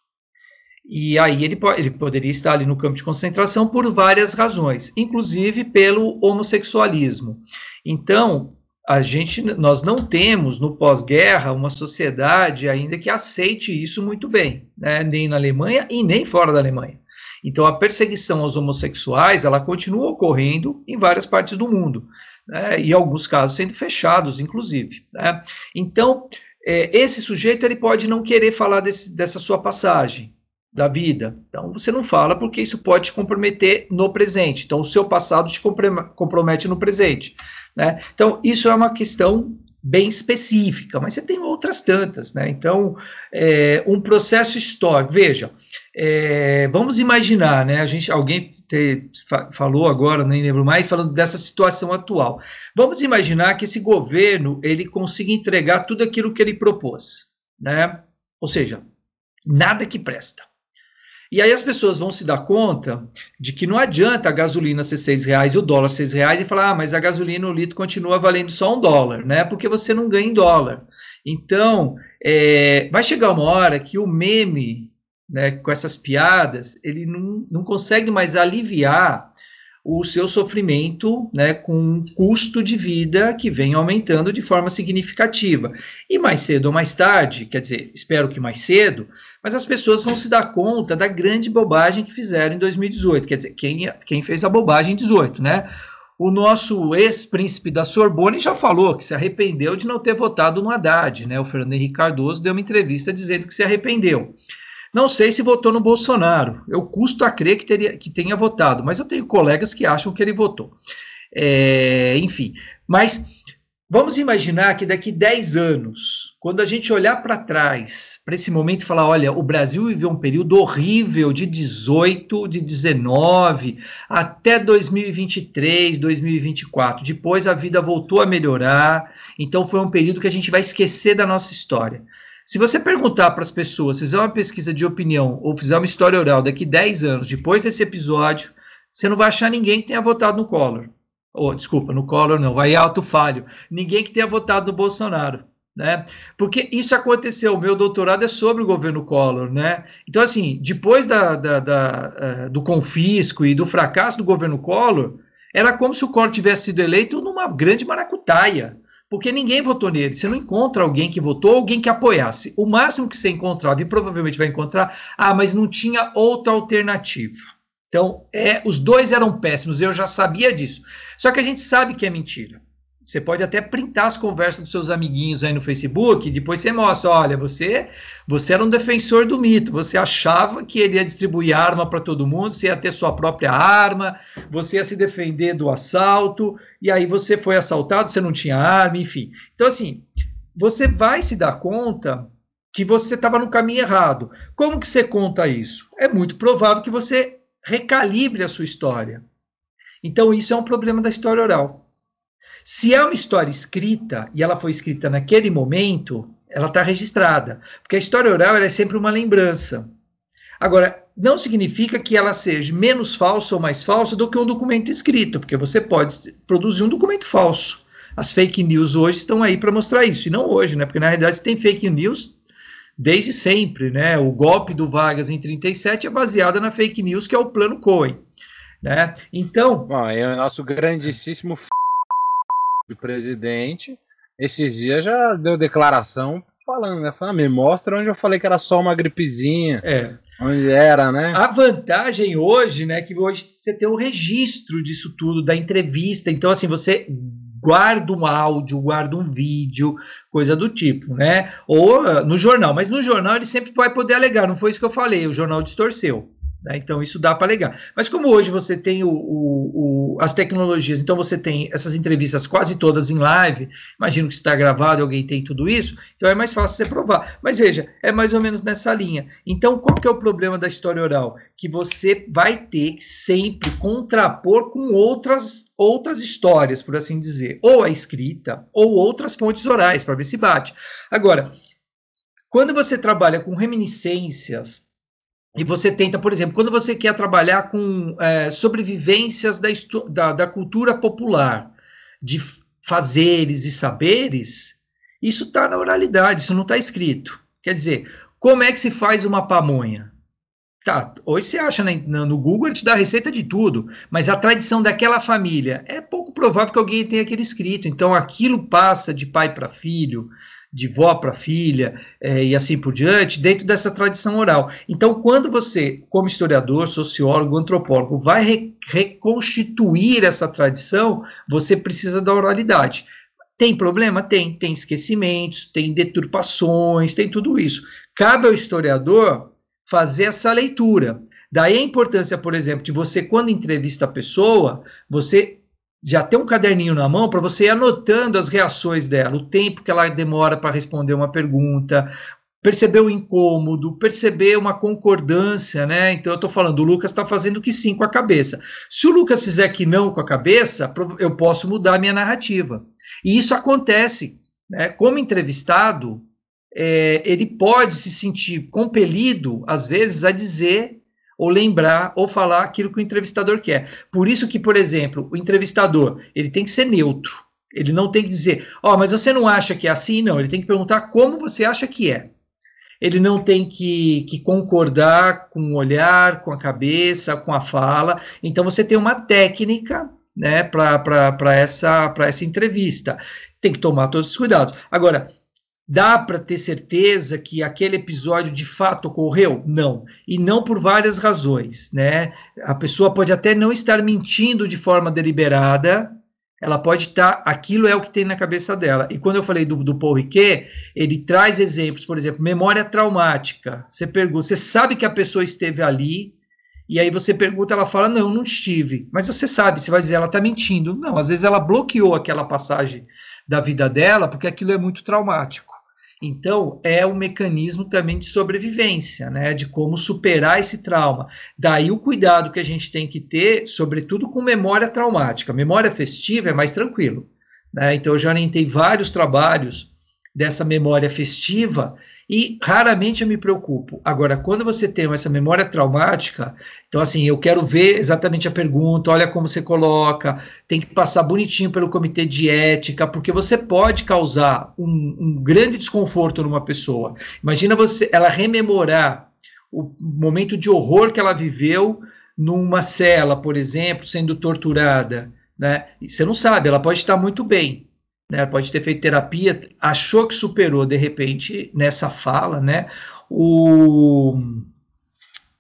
E aí ele, ele poderia estar ali no campo de concentração por várias razões, inclusive pelo homossexualismo. Então, a gente, nós não temos no pós-guerra uma sociedade ainda que aceite isso muito bem, né? nem na Alemanha e nem fora da Alemanha. Então, a perseguição aos homossexuais ela continua ocorrendo em várias partes do mundo, né? e alguns casos sendo fechados, inclusive. Né? Então, é, esse sujeito ele pode não querer falar desse, dessa sua passagem, da vida. Então você não fala porque isso pode te comprometer no presente. Então o seu passado te compromete no presente. Né? Então isso é uma questão bem específica, mas você tem outras tantas. Né? Então é, um processo histórico. Veja, é, vamos imaginar, né? A gente, alguém te, falou agora, nem lembro mais, falando dessa situação atual. Vamos imaginar que esse governo ele consiga entregar tudo aquilo que ele propôs, né? Ou seja, nada que presta. E aí as pessoas vão se dar conta de que não adianta a gasolina ser seis reais e o dólar seis reais e falar, ah, mas a gasolina, o litro continua valendo só um dólar, né? Porque você não ganha em dólar. Então, é, vai chegar uma hora que o meme, né, com essas piadas, ele não, não consegue mais aliviar o seu sofrimento né, com um custo de vida que vem aumentando de forma significativa. E mais cedo ou mais tarde, quer dizer, espero que mais cedo, mas as pessoas vão se dar conta da grande bobagem que fizeram em 2018. Quer dizer, quem, quem fez a bobagem em 18, né? O nosso ex-príncipe da Sorbonne já falou que se arrependeu de não ter votado no Haddad, né? O Fernando Henrique Cardoso deu uma entrevista dizendo que se arrependeu. Não sei se votou no Bolsonaro. Eu custo a crer que, teria, que tenha votado, mas eu tenho colegas que acham que ele votou. É, enfim, mas vamos imaginar que daqui 10 anos, quando a gente olhar para trás, para esse momento e falar: olha, o Brasil viveu um período horrível de 18, de 19, até 2023, 2024. Depois a vida voltou a melhorar, então foi um período que a gente vai esquecer da nossa história. Se você perguntar para as pessoas, fizer uma pesquisa de opinião ou fizer uma história oral daqui 10 anos, depois desse episódio, você não vai achar ninguém que tenha votado no Collor. Ou, oh, desculpa, no Collor não, vai alto falho. Ninguém que tenha votado no Bolsonaro. Né? Porque isso aconteceu. O meu doutorado é sobre o governo Collor, né? Então, assim, depois da, da, da, uh, do confisco e do fracasso do governo Collor, era como se o Collor tivesse sido eleito numa grande maracutaia porque ninguém votou nele. Você não encontra alguém que votou, alguém que apoiasse. O máximo que você encontrava, e provavelmente vai encontrar, ah, mas não tinha outra alternativa. Então, é, os dois eram péssimos, eu já sabia disso. Só que a gente sabe que é mentira. Você pode até printar as conversas dos seus amiguinhos aí no Facebook, depois você mostra, olha, você, você era um defensor do mito, você achava que ele ia distribuir arma para todo mundo, você ia ter sua própria arma, você ia se defender do assalto, e aí você foi assaltado, você não tinha arma, enfim. Então, assim, você vai se dar conta que você estava no caminho errado. Como que você conta isso? É muito provável que você recalibre a sua história. Então, isso é um problema da história oral. Se é uma história escrita e ela foi escrita naquele momento, ela está registrada. Porque a história oral é sempre uma lembrança. Agora, não significa que ela seja menos falsa ou mais falsa do que um documento escrito, porque você pode produzir um documento falso. As fake news hoje estão aí para mostrar isso, e não hoje, né? Porque na realidade tem fake news desde sempre, né? O golpe do Vargas em 37 é baseado na fake news que é o plano Cohen, né? Então, bom, é o nosso grandíssimo presidente, esses dias já deu declaração falando, né? Falando, ah, me mostra onde eu falei que era só uma gripezinha. É. Onde era, né? A vantagem hoje, né, que hoje você tem um registro disso tudo, da entrevista. Então, assim, você guarda um áudio, guarda um vídeo, coisa do tipo, né? Ou uh, no jornal. Mas no jornal ele sempre vai poder alegar. Não foi isso que eu falei, o jornal distorceu. Né? Então, isso dá para alegar. Mas como hoje você tem o, o, o, as tecnologias, então você tem essas entrevistas quase todas em live, imagino que está gravado, alguém tem tudo isso, então é mais fácil você provar. Mas veja, é mais ou menos nessa linha. Então, qual que é o problema da história oral? Que você vai ter que sempre contrapor com outras, outras histórias, por assim dizer, ou a escrita, ou outras fontes orais, para ver se bate. Agora, quando você trabalha com reminiscências, e você tenta, por exemplo, quando você quer trabalhar com é, sobrevivências da, da, da, cultura popular, de fazeres e saberes, isso está na oralidade, isso não está escrito. Quer dizer, como é que se faz uma pamonha? Tá, hoje você acha no Google, ele te dá a receita de tudo, mas a tradição daquela família é pouco provável que alguém tenha aquele escrito. Então aquilo passa de pai para filho, de vó para filha é, e assim por diante, dentro dessa tradição oral. Então, quando você, como historiador, sociólogo, antropólogo, vai re reconstituir essa tradição, você precisa da oralidade. Tem problema? Tem. Tem esquecimentos, tem deturpações, tem tudo isso. Cabe ao historiador fazer essa leitura. Daí a importância, por exemplo, de você, quando entrevista a pessoa, você já ter um caderninho na mão para você ir anotando as reações dela, o tempo que ela demora para responder uma pergunta, perceber o incômodo, perceber uma concordância, né? Então eu estou falando, o Lucas está fazendo que sim com a cabeça. Se o Lucas fizer que não com a cabeça, eu posso mudar a minha narrativa. E isso acontece, né? Como entrevistado, é, ele pode se sentir compelido, às vezes, a dizer ou lembrar ou falar aquilo que o entrevistador quer. Por isso que, por exemplo, o entrevistador ele tem que ser neutro. Ele não tem que dizer, ó, oh, mas você não acha que é assim? Não, ele tem que perguntar como você acha que é. Ele não tem que, que concordar com o olhar, com a cabeça, com a fala. Então você tem uma técnica né, para essa, essa entrevista. Tem que tomar todos os cuidados. Agora, Dá para ter certeza que aquele episódio de fato ocorreu? Não. E não por várias razões, né? A pessoa pode até não estar mentindo de forma deliberada, ela pode estar, tá, aquilo é o que tem na cabeça dela. E quando eu falei do, do Paul Riquet, ele traz exemplos, por exemplo, memória traumática. Você pergunta, você sabe que a pessoa esteve ali, e aí você pergunta, ela fala, não, não estive. Mas você sabe, você vai dizer, ela está mentindo. Não, às vezes ela bloqueou aquela passagem da vida dela, porque aquilo é muito traumático. Então, é um mecanismo também de sobrevivência, né? De como superar esse trauma. Daí o cuidado que a gente tem que ter, sobretudo com memória traumática. Memória festiva é mais tranquilo. Né? Então, eu já orientei vários trabalhos dessa memória festiva e raramente eu me preocupo. Agora, quando você tem essa memória traumática, então assim, eu quero ver exatamente a pergunta, olha como você coloca, tem que passar bonitinho pelo comitê de ética, porque você pode causar um, um grande desconforto numa pessoa. Imagina você, ela rememorar o momento de horror que ela viveu numa cela, por exemplo, sendo torturada, né? E você não sabe, ela pode estar muito bem, né, pode ter feito terapia, achou que superou, de repente, nessa fala, né? O.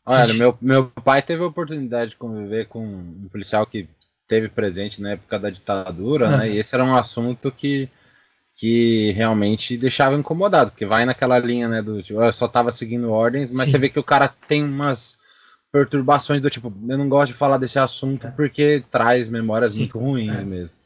Olha, meu, meu pai teve a oportunidade de conviver com um policial que teve presente na época da ditadura, né? E esse era um assunto que, que realmente deixava incomodado, porque vai naquela linha, né, do tipo, eu só tava seguindo ordens, mas Sim. você vê que o cara tem umas perturbações do tipo, eu não gosto de falar desse assunto é. porque traz memórias Sim. muito ruins é. mesmo.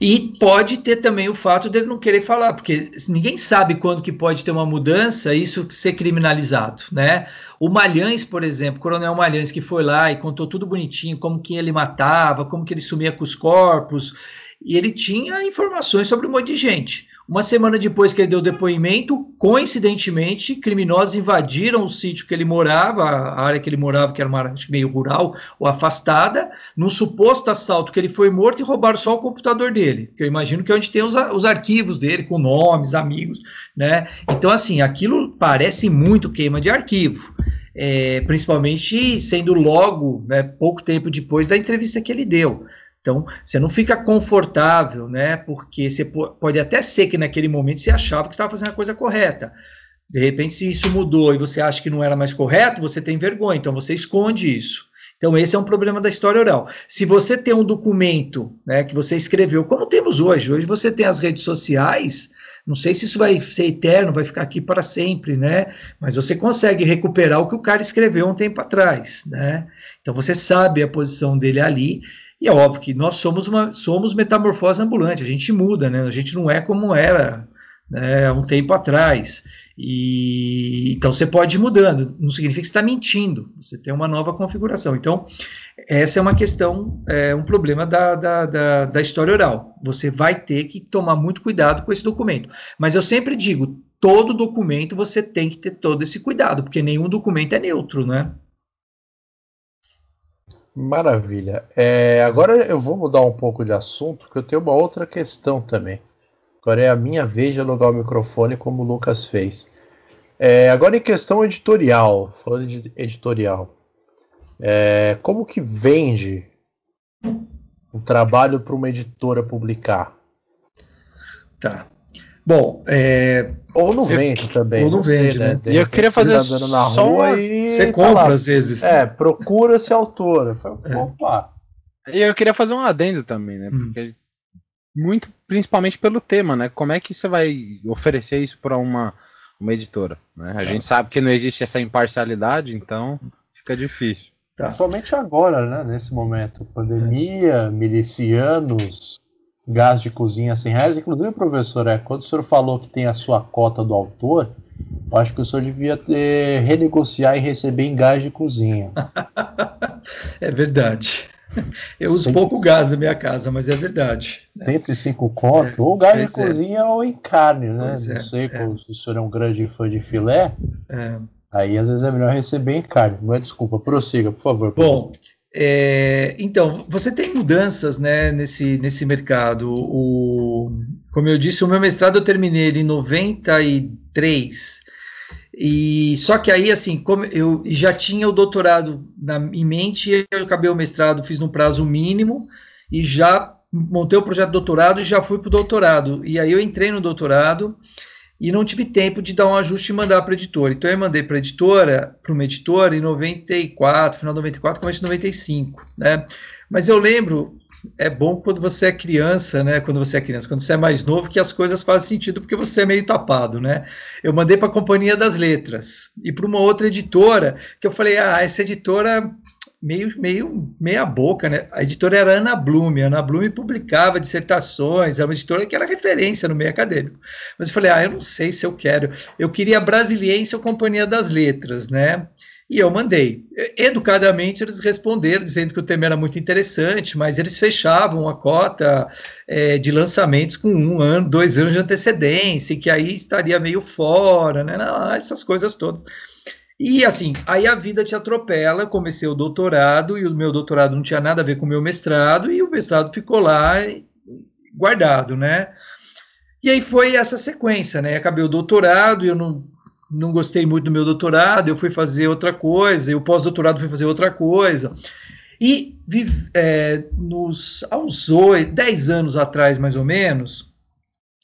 E pode ter também o fato dele não querer falar, porque ninguém sabe quando que pode ter uma mudança, isso ser criminalizado, né? O Malhães, por exemplo, Coronel Malhães, que foi lá e contou tudo bonitinho, como que ele matava, como que ele sumia com os corpos, e ele tinha informações sobre um monte de gente. Uma semana depois que ele deu depoimento, coincidentemente, criminosos invadiram o sítio que ele morava, a área que ele morava, que era uma área meio rural ou afastada, num suposto assalto que ele foi morto e roubaram só o computador dele, que eu imagino que é onde tem os, os arquivos dele, com nomes, amigos, né? Então, assim, aquilo parece muito queima de arquivo. É, principalmente sendo logo, né, pouco tempo depois da entrevista que ele deu. Então, você não fica confortável, né? Porque você pode até ser que naquele momento você achava que estava fazendo a coisa correta. De repente, se isso mudou e você acha que não era mais correto, você tem vergonha, então você esconde isso. Então, esse é um problema da história oral. Se você tem um documento né, que você escreveu, como temos hoje, hoje você tem as redes sociais, não sei se isso vai ser eterno, vai ficar aqui para sempre, né? Mas você consegue recuperar o que o cara escreveu um tempo atrás, né? Então você sabe a posição dele ali e é óbvio que nós somos uma somos metamorfose ambulante, a gente muda, né? A gente não é como era né, um tempo atrás. E então você pode ir mudando, não significa que você está mentindo, você tem uma nova configuração. Então, essa é uma questão, é um problema da, da, da, da história oral. Você vai ter que tomar muito cuidado com esse documento. Mas eu sempre digo, todo documento você tem que ter todo esse cuidado, porque nenhum documento é neutro, né? Maravilha. É, agora eu vou mudar um pouco de assunto, porque eu tenho uma outra questão também. Agora é a minha vez de alugar o microfone, como o Lucas fez. É, agora em questão editorial, falando de editorial, é, como que vende um trabalho para uma editora publicar? Tá. Bom, é... ou não vende também. Ou não, vende, sei, né? né? E eu queria fazer tá só e você tá compra às vezes. É, procura ser autora. É. Opa. E eu queria fazer um adendo também, né? Hum. Porque muito principalmente pelo tema, né? Como é que você vai oferecer isso para uma, uma editora? Né? A é. gente sabe que não existe essa imparcialidade, então fica difícil. Tá. Somente agora, né? Nesse momento, pandemia, milicianos, gás de cozinha 100 reais. Inclusive, professor, é, quando o senhor falou que tem a sua cota do autor, eu acho que o senhor devia ter, renegociar e receber em gás de cozinha. *laughs* é verdade. Eu uso pouco gás na minha casa, mas é verdade. Sempre cinco conto, é, ou gás de é. cozinha ou em carne, né? Pois Não é, sei é. se o senhor é um grande fã de filé. É. Aí às vezes é melhor receber em carne. Não é desculpa, prossiga, por favor. Por Bom, é, então, você tem mudanças né, nesse, nesse mercado. O, como eu disse, o meu mestrado eu terminei ele em 93. E só que aí, assim, como eu já tinha o doutorado na, em mente, eu acabei o mestrado, fiz no prazo mínimo e já montei o projeto de doutorado e já fui para o doutorado. E aí eu entrei no doutorado e não tive tempo de dar um ajuste e mandar para a editora. Então eu mandei para a editora, para uma editora em 94, final de 94, começo de 95, né? Mas eu lembro, é bom quando você é criança, né? Quando você é criança, quando você é mais novo, que as coisas fazem sentido porque você é meio tapado, né? Eu mandei para a Companhia das Letras e para uma outra editora que eu falei, ah, essa editora meio, meio meia boca, né? A editora era Ana Blume, Ana Blume publicava dissertações, era uma editora que era referência no meio acadêmico. Mas eu falei, ah, eu não sei se eu quero. Eu queria Brasiliense ou Companhia das Letras, né? E eu mandei. Educadamente, eles responderam, dizendo que o tema era muito interessante, mas eles fechavam a cota é, de lançamentos com um ano, dois anos de antecedência, e que aí estaria meio fora, né? Não, essas coisas todas. E assim, aí a vida te atropela. Comecei o doutorado e o meu doutorado não tinha nada a ver com o meu mestrado e o mestrado ficou lá guardado, né? E aí foi essa sequência, né? Acabei o doutorado eu não, não gostei muito do meu doutorado, eu fui fazer outra coisa, e o pós-doutorado fui fazer outra coisa. E é, nos, aos oito, dez anos atrás, mais ou menos,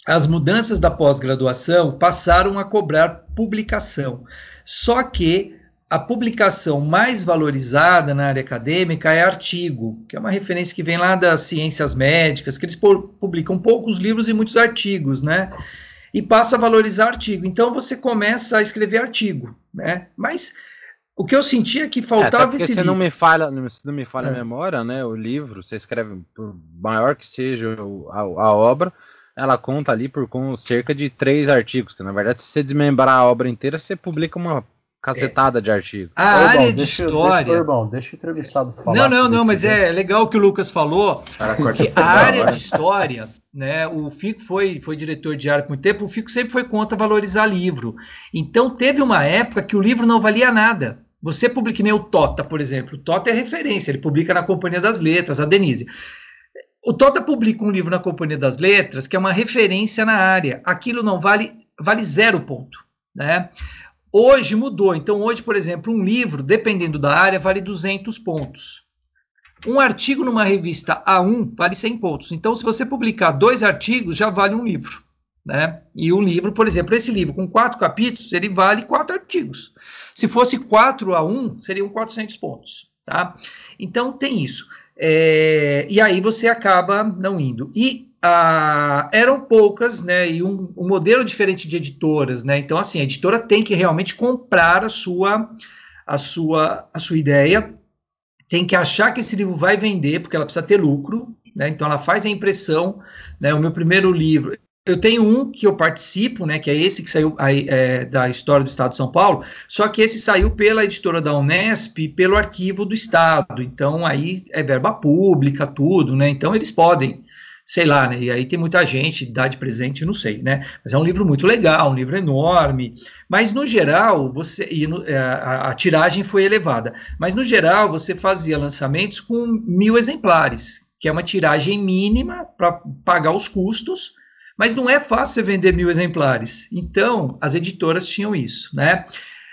as mudanças da pós-graduação passaram a cobrar publicação. Só que a publicação mais valorizada na área acadêmica é artigo, que é uma referência que vem lá das ciências médicas, que eles publicam poucos livros e muitos artigos, né? E passa a valorizar artigo. Então você começa a escrever artigo, né? Mas o que eu sentia é que faltava é, esse. Se não me falha, se não me falha é. a memória, né? O livro, você escreve, por maior que seja a, a obra, ela conta ali por com cerca de três artigos, que na verdade, se você desmembrar a obra inteira, você publica uma cacetada é. de artigos. A Ô, área de deixa, história. Deixa, irmão, deixa o entrevistado falar. Não, não, não, mas é legal o que o Lucas falou, porque a área de história, né? O Fico foi, foi diretor de área por muito tempo, o Fico sempre foi contra valorizar livro. Então teve uma época que o livro não valia nada. Você publica nem o Tota, por exemplo. O Tota é referência, ele publica na Companhia das Letras, a Denise. O Tota publica um livro na Companhia das Letras que é uma referência na área. Aquilo não vale vale zero ponto, né? Hoje mudou. Então hoje, por exemplo, um livro, dependendo da área, vale 200 pontos. Um artigo numa revista A1 vale 100 pontos. Então, se você publicar dois artigos, já vale um livro. Né? E um livro, por exemplo, esse livro com quatro capítulos, ele vale quatro artigos. Se fosse 4 a 1, seriam 400 pontos. Tá? Então, tem isso. É, e aí você acaba não indo. E ah, eram poucas, né? E um, um, modelo diferente de editoras, né? Então, assim, a editora tem que realmente comprar a sua, a sua, a sua ideia, tem que achar que esse livro vai vender, porque ela precisa ter lucro, né? Então ela faz a impressão, né? O meu primeiro livro, eu tenho um que eu participo, né, que é esse que saiu aí, é, da história do Estado de São Paulo, só que esse saiu pela editora da Unesp, pelo arquivo do Estado. Então aí é verba pública, tudo, né? Então eles podem sei lá, né? E aí tem muita gente, dá de presente, não sei, né? Mas é um livro muito legal, um livro enorme. Mas no geral, você e no, é, a, a, tiragem foi elevada. Mas no geral, você fazia lançamentos com mil exemplares, que é uma tiragem mínima para pagar os custos. Mas não é fácil você vender mil exemplares. Então, as editoras tinham isso, né?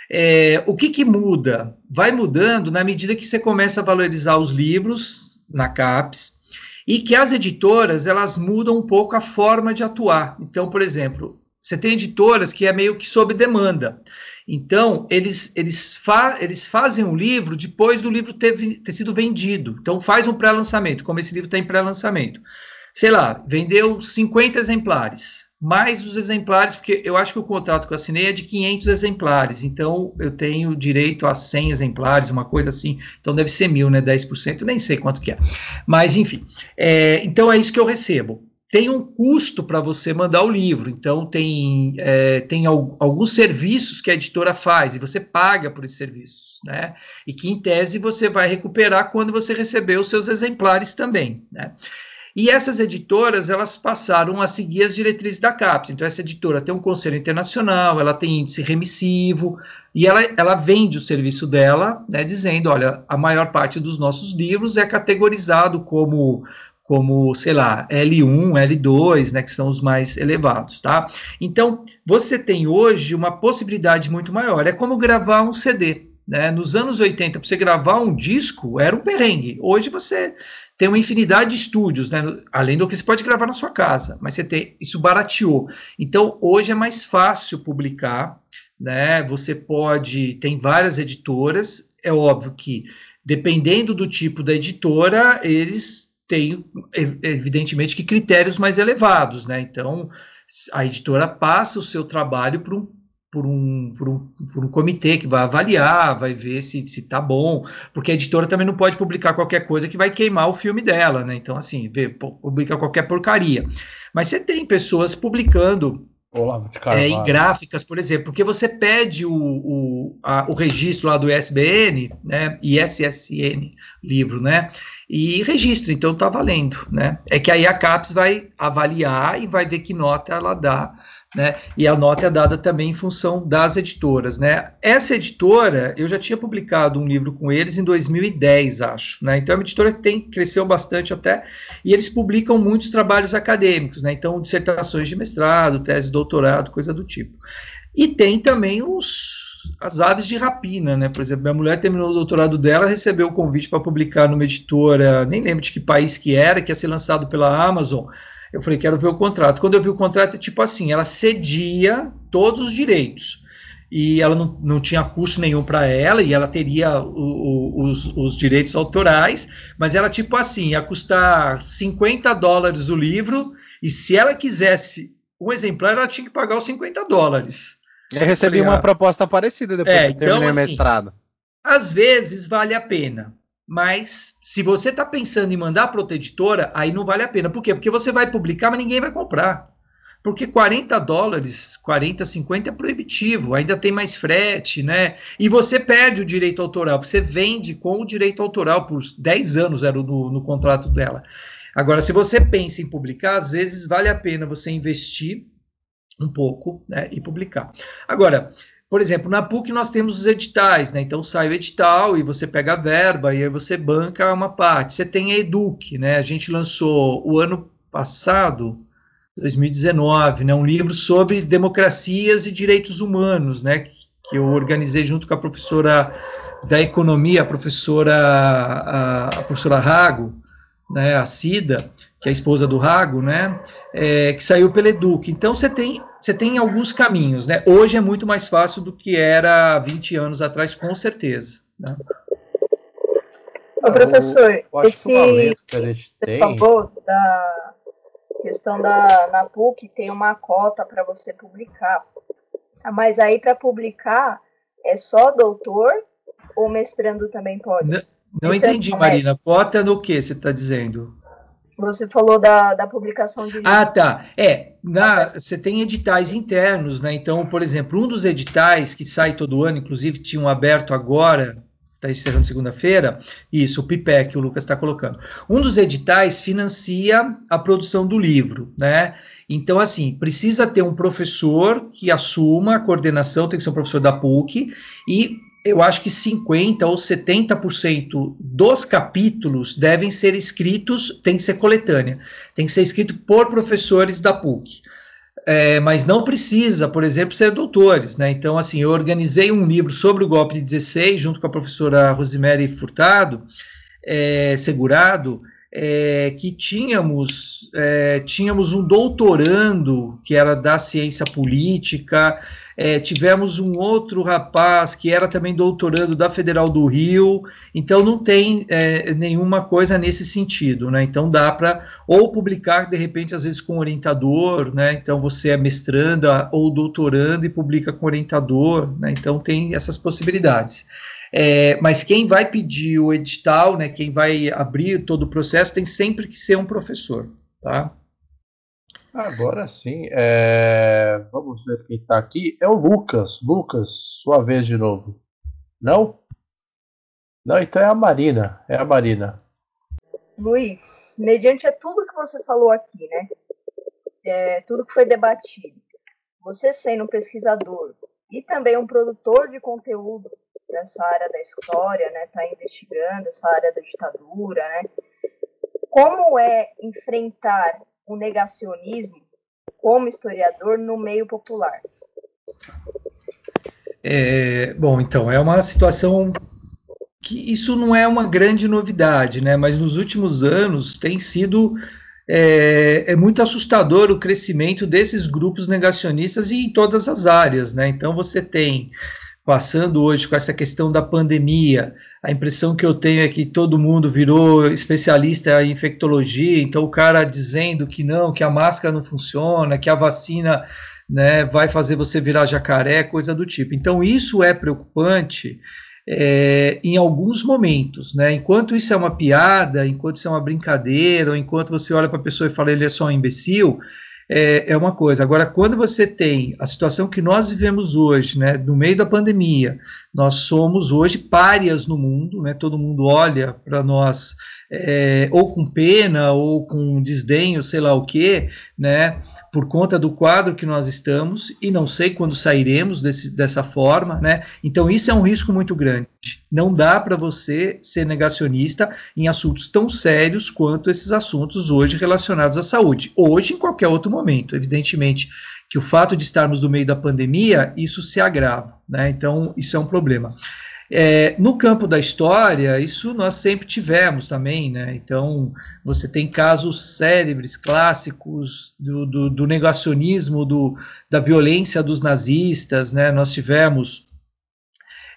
É, o que, que muda? Vai mudando na medida que você começa a valorizar os livros na CAPES e que as editoras elas mudam um pouco a forma de atuar. Então, por exemplo, você tem editoras que é meio que sob demanda. Então, eles, eles, fa eles fazem um livro depois do livro ter, ter sido vendido. Então, faz um pré-lançamento, como esse livro está em pré-lançamento. Sei lá, vendeu 50 exemplares mais os exemplares, porque eu acho que o contrato que eu assinei é de 500 exemplares, então eu tenho direito a 100 exemplares, uma coisa assim, então deve ser mil, né, 10%, nem sei quanto que é, mas enfim, é, então é isso que eu recebo. Tem um custo para você mandar o livro, então tem, é, tem al alguns serviços que a editora faz e você paga por esses serviços, né? E que em tese você vai recuperar quando você receber os seus exemplares também, né? E essas editoras, elas passaram a seguir as diretrizes da CAPES. Então, essa editora tem um conselho internacional, ela tem índice remissivo, e ela, ela vende o serviço dela, né, dizendo, olha, a maior parte dos nossos livros é categorizado como como, sei lá, L1, L2, né, que são os mais elevados, tá? Então, você tem hoje uma possibilidade muito maior, é como gravar um CD, né? Nos anos 80, para você gravar um disco, era um perrengue. Hoje você tem uma infinidade de estúdios, né? Além do que você pode gravar na sua casa, mas você tem isso barateou. Então hoje é mais fácil publicar, né? Você pode tem várias editoras. É óbvio que dependendo do tipo da editora, eles têm evidentemente que critérios mais elevados, né? Então a editora passa o seu trabalho para um por um, por, um, por um comitê que vai avaliar, vai ver se, se tá bom, porque a editora também não pode publicar qualquer coisa que vai queimar o filme dela, né? Então, assim, vê, publica qualquer porcaria. Mas você tem pessoas publicando é, em gráficas, por exemplo, porque você pede o, o, a, o registro lá do ISBN, né, ISSN, livro, né, e registra, então tá valendo, né, é que aí a CAPES vai avaliar e vai ver que nota ela dá né? E a nota é dada também em função das editoras, né? Essa editora, eu já tinha publicado um livro com eles em 2010, acho, né? Então é uma editora tem cresceu bastante até e eles publicam muitos trabalhos acadêmicos, né? Então dissertações de mestrado, tese de doutorado, coisa do tipo. E tem também os as aves de rapina, né? Por exemplo, minha mulher terminou o doutorado dela, recebeu o convite para publicar numa editora, nem lembro de que país que era, que ia ser lançado pela Amazon eu falei, quero ver o contrato. Quando eu vi o contrato, é tipo assim, ela cedia todos os direitos. E ela não, não tinha custo nenhum para ela, e ela teria o, o, os, os direitos autorais, mas ela, tipo assim, ia custar 50 dólares o livro, e se ela quisesse um exemplar, ela tinha que pagar os 50 dólares. Eu recebi uma ah, proposta parecida depois é, que terminei então, o assim, mestrado. Às vezes vale a pena. Mas se você está pensando em mandar para outra editora, aí não vale a pena. Por quê? Porque você vai publicar, mas ninguém vai comprar. Porque 40 dólares, 40, 50 é proibitivo, ainda tem mais frete, né? E você perde o direito autoral, você vende com o direito autoral por 10 anos, era no, no contrato dela. Agora, se você pensa em publicar, às vezes vale a pena você investir um pouco né, e publicar. Agora, por exemplo, na PUC nós temos os editais, né? Então sai o edital e você pega a verba e aí você banca uma parte. Você tem a Eduque, né? A gente lançou o ano passado, 2019, né, um livro sobre democracias e direitos humanos, né? Que, eu organizei junto com a professora da economia, a professora a, a professora Rago, né, a Cida, que é a esposa do Rago, né, é, que saiu pela Eduque. Então você tem, você tem alguns caminhos, né? Hoje é muito mais fácil do que era 20 anos atrás, com certeza. Né? Ô, professor, o, esse que a gente tem... favor da questão da na PUC tem uma cota para você publicar. Mas aí para publicar é só doutor ou mestrando também pode? Não, não entendi, Marina. Cota no que você está dizendo? Você falou da, da publicação de. Ah, tá. É, na, você tem editais internos, né? Então, por exemplo, um dos editais que sai todo ano, inclusive tinha um aberto agora, está encerrando segunda-feira, isso, o PIPEC, que o Lucas está colocando. Um dos editais financia a produção do livro, né? Então, assim, precisa ter um professor que assuma a coordenação, tem que ser um professor da PUC, e eu acho que 50% ou 70% dos capítulos devem ser escritos, tem que ser coletânea, tem que ser escrito por professores da PUC. É, mas não precisa, por exemplo, ser doutores, né? Então, assim, eu organizei um livro sobre o golpe de 16, junto com a professora Rosemary Furtado, é, Segurado, é, que tínhamos, é, tínhamos um doutorando que era da ciência política, é, tivemos um outro rapaz que era também doutorando da Federal do Rio, então não tem é, nenhuma coisa nesse sentido, né? Então dá para ou publicar de repente às vezes com orientador, né? Então você é mestranda ou doutorando e publica com orientador, né? Então tem essas possibilidades. É, mas quem vai pedir o edital, né, quem vai abrir todo o processo, tem sempre que ser um professor, tá? Agora sim, é... vamos ver quem está aqui. É o Lucas. Lucas, sua vez de novo. Não? Não, então é a Marina. É a Marina. Luiz, mediante tudo que você falou aqui, né? É, tudo que foi debatido, você sendo um pesquisador e também um produtor de conteúdo dessa área da história, né, está investigando essa área da ditadura, né? Como é enfrentar o negacionismo como historiador no meio popular? É, bom, então, é uma situação que isso não é uma grande novidade, né? Mas nos últimos anos tem sido é, é, muito assustador o crescimento desses grupos negacionistas e em todas as áreas, né? Então você tem passando hoje com essa questão da pandemia, a impressão que eu tenho é que todo mundo virou especialista em infectologia, então o cara dizendo que não, que a máscara não funciona, que a vacina né, vai fazer você virar jacaré, coisa do tipo. Então isso é preocupante é, em alguns momentos, né? Enquanto isso é uma piada, enquanto isso é uma brincadeira, ou enquanto você olha para a pessoa e fala ele é só um imbecil, é, é uma coisa. Agora, quando você tem a situação que nós vivemos hoje, né, no meio da pandemia, nós somos hoje párias no mundo, né, todo mundo olha para nós é, ou com pena ou com desdenho, sei lá o que, né, por conta do quadro que nós estamos e não sei quando sairemos desse, dessa forma, né? Então isso é um risco muito grande. Não dá para você ser negacionista em assuntos tão sérios quanto esses assuntos hoje relacionados à saúde. Hoje, em qualquer outro momento, evidentemente que o fato de estarmos no meio da pandemia, isso se agrava, né? Então isso é um problema. É, no campo da história, isso nós sempre tivemos também, né? Então, você tem casos célebres, clássicos do, do, do negacionismo, do, da violência dos nazistas, né? Nós tivemos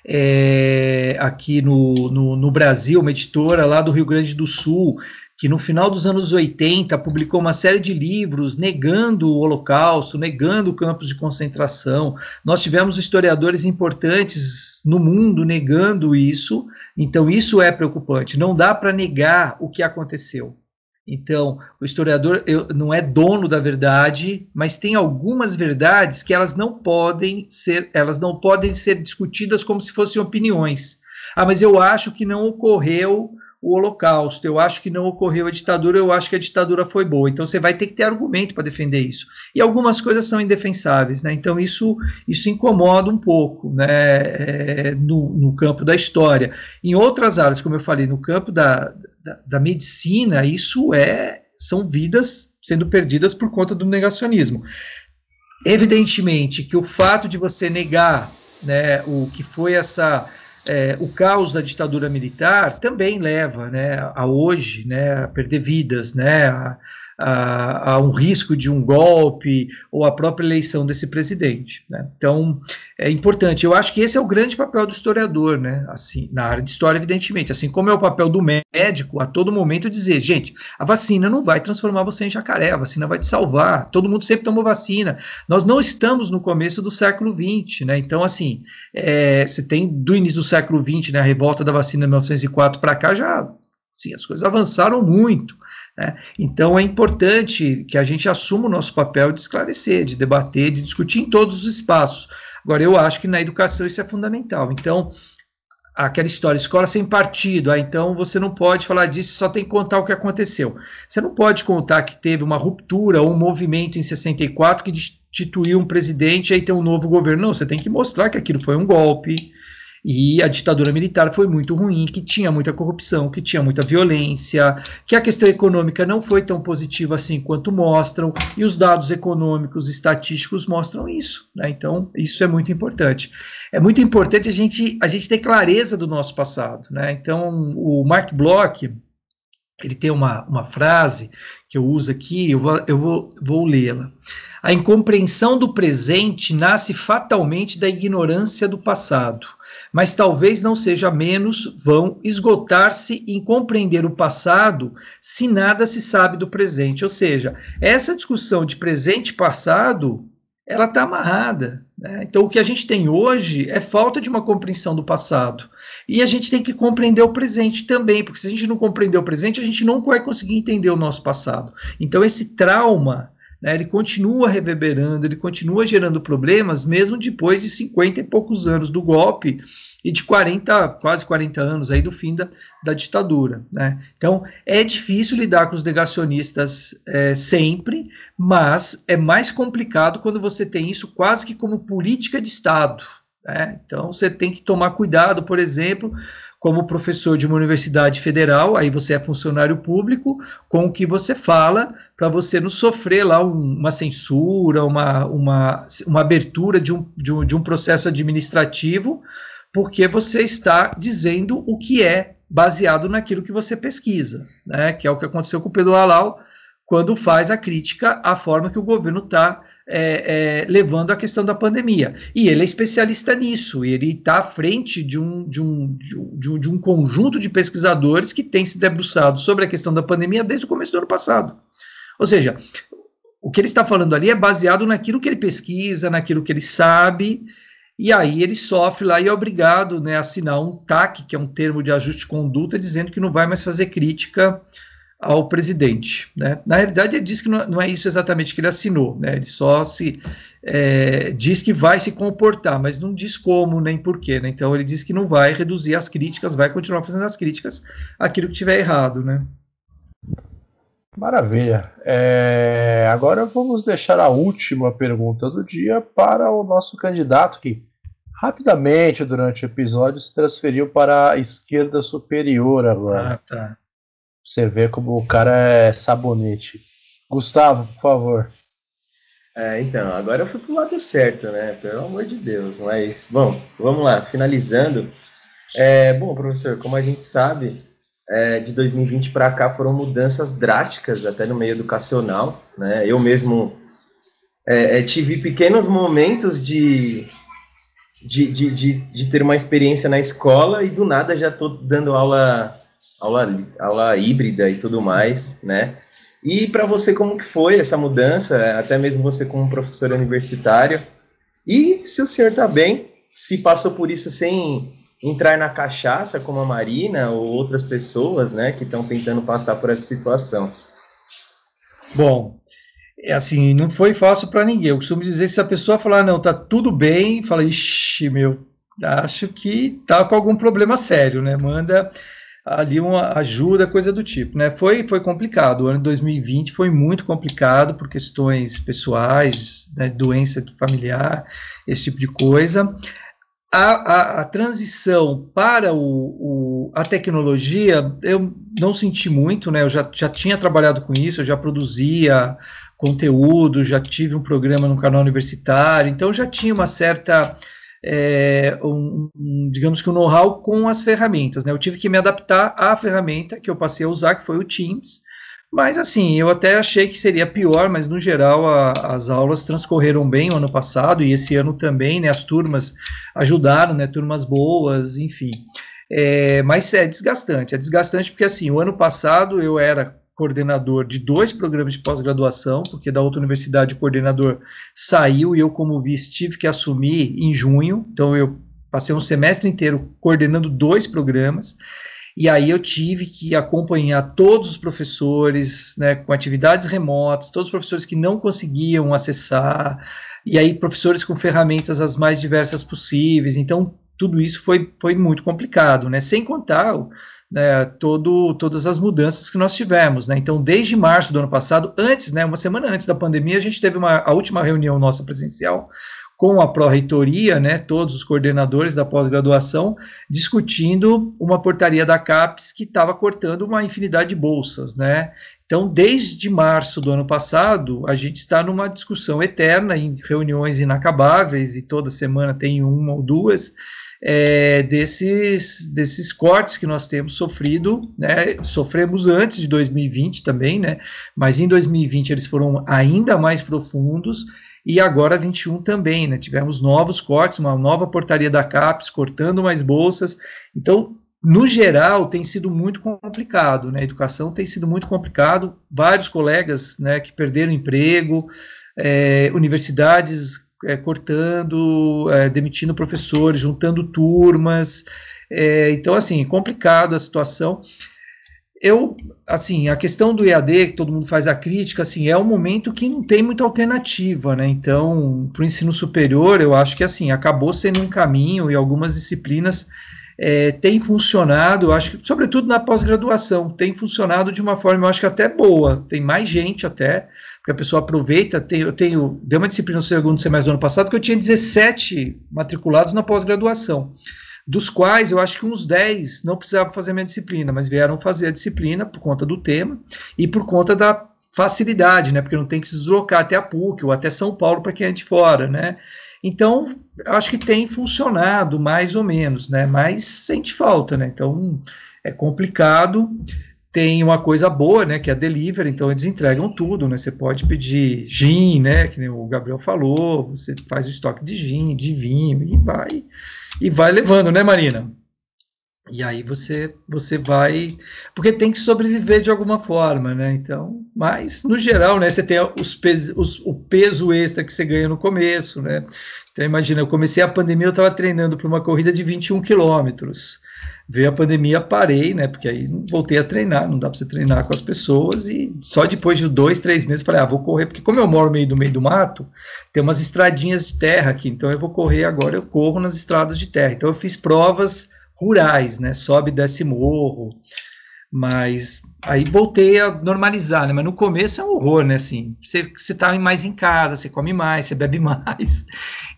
é, aqui no, no, no Brasil uma editora lá do Rio Grande do Sul que no final dos anos 80 publicou uma série de livros negando o Holocausto, negando campos de concentração. Nós tivemos historiadores importantes no mundo negando isso, então isso é preocupante. Não dá para negar o que aconteceu. Então, o historiador eu, não é dono da verdade, mas tem algumas verdades que elas não podem ser, elas não podem ser discutidas como se fossem opiniões. Ah, mas eu acho que não ocorreu o Holocausto, eu acho que não ocorreu a ditadura, eu acho que a ditadura foi boa. Então você vai ter que ter argumento para defender isso. E algumas coisas são indefensáveis, né? Então isso, isso incomoda um pouco, né? É, no, no, campo da história. Em outras áreas, como eu falei, no campo da, da, da medicina, isso é são vidas sendo perdidas por conta do negacionismo. Evidentemente que o fato de você negar né, o que foi essa é, o caos da ditadura militar também leva né, a hoje né, a perder vidas, né, a, a, um risco de um golpe ou a própria eleição desse presidente. Né? Então, é importante. Eu acho que esse é o grande papel do historiador, né? Assim, na área de história, evidentemente. Assim como é o papel do médico a todo momento dizer, gente, a vacina não vai transformar você em jacaré, a vacina vai te salvar. Todo mundo sempre tomou vacina. Nós não estamos no começo do século XX, né? Então, assim, é, você tem do início do século XX, né, a revolta da vacina de 1904 para cá já, sim, as coisas avançaram muito. Né? Então é importante que a gente assuma o nosso papel de esclarecer, de debater, de discutir em todos os espaços. Agora, eu acho que na educação isso é fundamental. Então, aquela história, escola sem partido, ah, então você não pode falar disso, só tem que contar o que aconteceu. Você não pode contar que teve uma ruptura ou um movimento em 64 que destituiu um presidente e aí tem um novo governo. Não, você tem que mostrar que aquilo foi um golpe, e a ditadura militar foi muito ruim, que tinha muita corrupção, que tinha muita violência, que a questão econômica não foi tão positiva assim quanto mostram, e os dados econômicos estatísticos mostram isso. Né? Então, isso é muito importante. É muito importante a gente, a gente ter clareza do nosso passado. Né? Então, o Mark Bloch, ele tem uma, uma frase que eu uso aqui, eu vou, eu vou, vou lê-la. A incompreensão do presente nasce fatalmente da ignorância do passado mas talvez não seja menos vão esgotar-se em compreender o passado se nada se sabe do presente. Ou seja, essa discussão de presente e passado, ela está amarrada. Né? Então, o que a gente tem hoje é falta de uma compreensão do passado. E a gente tem que compreender o presente também, porque se a gente não compreender o presente, a gente não vai conseguir entender o nosso passado. Então, esse trauma né, ele continua reverberando, ele continua gerando problemas, mesmo depois de 50 e poucos anos do golpe e de 40, quase 40 anos aí do fim da, da ditadura. Né? Então, é difícil lidar com os negacionistas é, sempre, mas é mais complicado quando você tem isso quase que como política de Estado. Né? Então, você tem que tomar cuidado, por exemplo, como professor de uma universidade federal, aí você é funcionário público, com o que você fala, para você não sofrer lá um, uma censura, uma, uma, uma abertura de um, de um, de um processo administrativo, porque você está dizendo o que é baseado naquilo que você pesquisa, né? que é o que aconteceu com o Pedro Halal, quando faz a crítica à forma que o governo está é, é, levando a questão da pandemia. E ele é especialista nisso, ele está à frente de um, de, um, de, um, de um conjunto de pesquisadores que tem se debruçado sobre a questão da pandemia desde o começo do ano passado. Ou seja, o que ele está falando ali é baseado naquilo que ele pesquisa, naquilo que ele sabe, e aí ele sofre lá e é obrigado né, a assinar um TAC, que é um termo de ajuste de conduta, dizendo que não vai mais fazer crítica ao presidente. Né? Na realidade, ele diz que não, é isso exatamente que ele assinou, né? ele só se é, diz que vai se comportar, mas não diz como nem porquê. Né? Então, ele diz que não vai reduzir as críticas, vai continuar fazendo as críticas aquilo que tiver errado. Né? Maravilha. É, agora vamos deixar a última pergunta do dia para o nosso candidato que rapidamente durante o episódio se transferiu para a esquerda superior agora. Ah, tá. Você vê como o cara é sabonete. Gustavo, por favor. É, então, agora eu fui pro lado certo, né? Pelo amor de Deus. Mas, bom, vamos lá, finalizando. É, bom, professor, como a gente sabe, é, de 2020 para cá foram mudanças drásticas até no meio educacional, né? Eu mesmo é, é tive pequenos momentos de, de, de, de, de ter uma experiência na escola e do nada já estou dando aula aula, aula híbrida e tudo mais, né? E para você, como que foi essa mudança, até mesmo você como professor universitário? E se o senhor está bem, se passou por isso sem entrar na cachaça, como a Marina ou outras pessoas, né, que estão tentando passar por essa situação? Bom, é assim, não foi fácil para ninguém. Eu costumo dizer, se a pessoa falar, não, tá tudo bem, fala, ixi, meu, acho que tá com algum problema sério, né? Manda ali uma ajuda, coisa do tipo, né? Foi, foi complicado. O ano de 2020 foi muito complicado por questões pessoais, né, doença familiar, esse tipo de coisa. A, a, a transição para o, o, a tecnologia, eu não senti muito, né? Eu já, já tinha trabalhado com isso, eu já produzia conteúdo, já tive um programa no canal universitário, então já tinha uma certa é, um, digamos que um know-how com as ferramentas, né? Eu tive que me adaptar à ferramenta que eu passei a usar, que foi o Teams, mas assim, eu até achei que seria pior, mas no geral a, as aulas transcorreram bem o ano passado e esse ano também, né? As turmas ajudaram, né? Turmas boas, enfim. É, mas é desgastante, é desgastante porque assim, o ano passado eu era coordenador de dois programas de pós-graduação, porque da outra universidade o coordenador saiu e eu, como vice, tive que assumir em junho. Então, eu passei um semestre inteiro coordenando dois programas. E aí eu tive que acompanhar todos os professores, né, com atividades remotas, todos os professores que não conseguiam acessar, e aí professores com ferramentas as mais diversas possíveis. Então, tudo isso foi, foi muito complicado, né? Sem contar né, todo, todas as mudanças que nós tivemos, né? Então, desde março do ano passado, antes, né, uma semana antes da pandemia, a gente teve uma, a última reunião nossa presencial com a pró-reitoria, né, todos os coordenadores da pós-graduação, discutindo uma portaria da CAPES que estava cortando uma infinidade de bolsas, né? Então, desde março do ano passado, a gente está numa discussão eterna, em reuniões inacabáveis, e toda semana tem uma ou duas, é, desses, desses cortes que nós temos sofrido, né? Sofremos antes de 2020 também, né? Mas em 2020 eles foram ainda mais profundos e agora 21 também, né? Tivemos novos cortes, uma nova portaria da CAPES cortando mais bolsas. Então, no geral, tem sido muito complicado, né? A educação tem sido muito complicado. Vários colegas, né, que perderam emprego, é, universidades é, cortando, é, demitindo professores, juntando turmas. É, então, assim, complicado a situação eu, assim, a questão do EAD, que todo mundo faz a crítica, assim, é um momento que não tem muita alternativa, né? Então, para o ensino superior, eu acho que, assim, acabou sendo um caminho e algumas disciplinas é, têm funcionado, eu acho que, sobretudo na pós-graduação, tem funcionado de uma forma, eu acho que até boa, tem mais gente até, porque a pessoa aproveita, tem, eu tenho, deu uma disciplina no segundo semestre do ano passado que eu tinha 17 matriculados na pós-graduação dos quais eu acho que uns 10 não precisavam fazer minha disciplina, mas vieram fazer a disciplina por conta do tema e por conta da facilidade, né? Porque não tem que se deslocar até a PUC ou até São Paulo para quem é de fora, né? Então, acho que tem funcionado mais ou menos, né? Mas sente falta, né? Então, é complicado. Tem uma coisa boa, né? Que é a delivery, então eles entregam tudo, né? Você pode pedir gin, né? Que o Gabriel falou, você faz o estoque de gin, de vinho e vai e vai levando, né, Marina? E aí você você vai, porque tem que sobreviver de alguma forma, né? Então, mas no geral, né, você tem os, pes, os o peso extra que você ganha no começo, né? Então imagina, eu comecei a pandemia, eu estava treinando para uma corrida de 21 quilômetros. Veio a pandemia, parei, né? Porque aí voltei a treinar, não dá para você treinar com as pessoas, e só depois de dois, três meses falei, ah, vou correr, porque como eu moro meio do meio do mato, tem umas estradinhas de terra aqui, então eu vou correr agora, eu corro nas estradas de terra. Então eu fiz provas rurais, né? Sobe desce morro, mas aí voltei a normalizar, né? Mas no começo é um horror, né? Assim, você, você tá mais em casa, você come mais, você bebe *laughs* mais.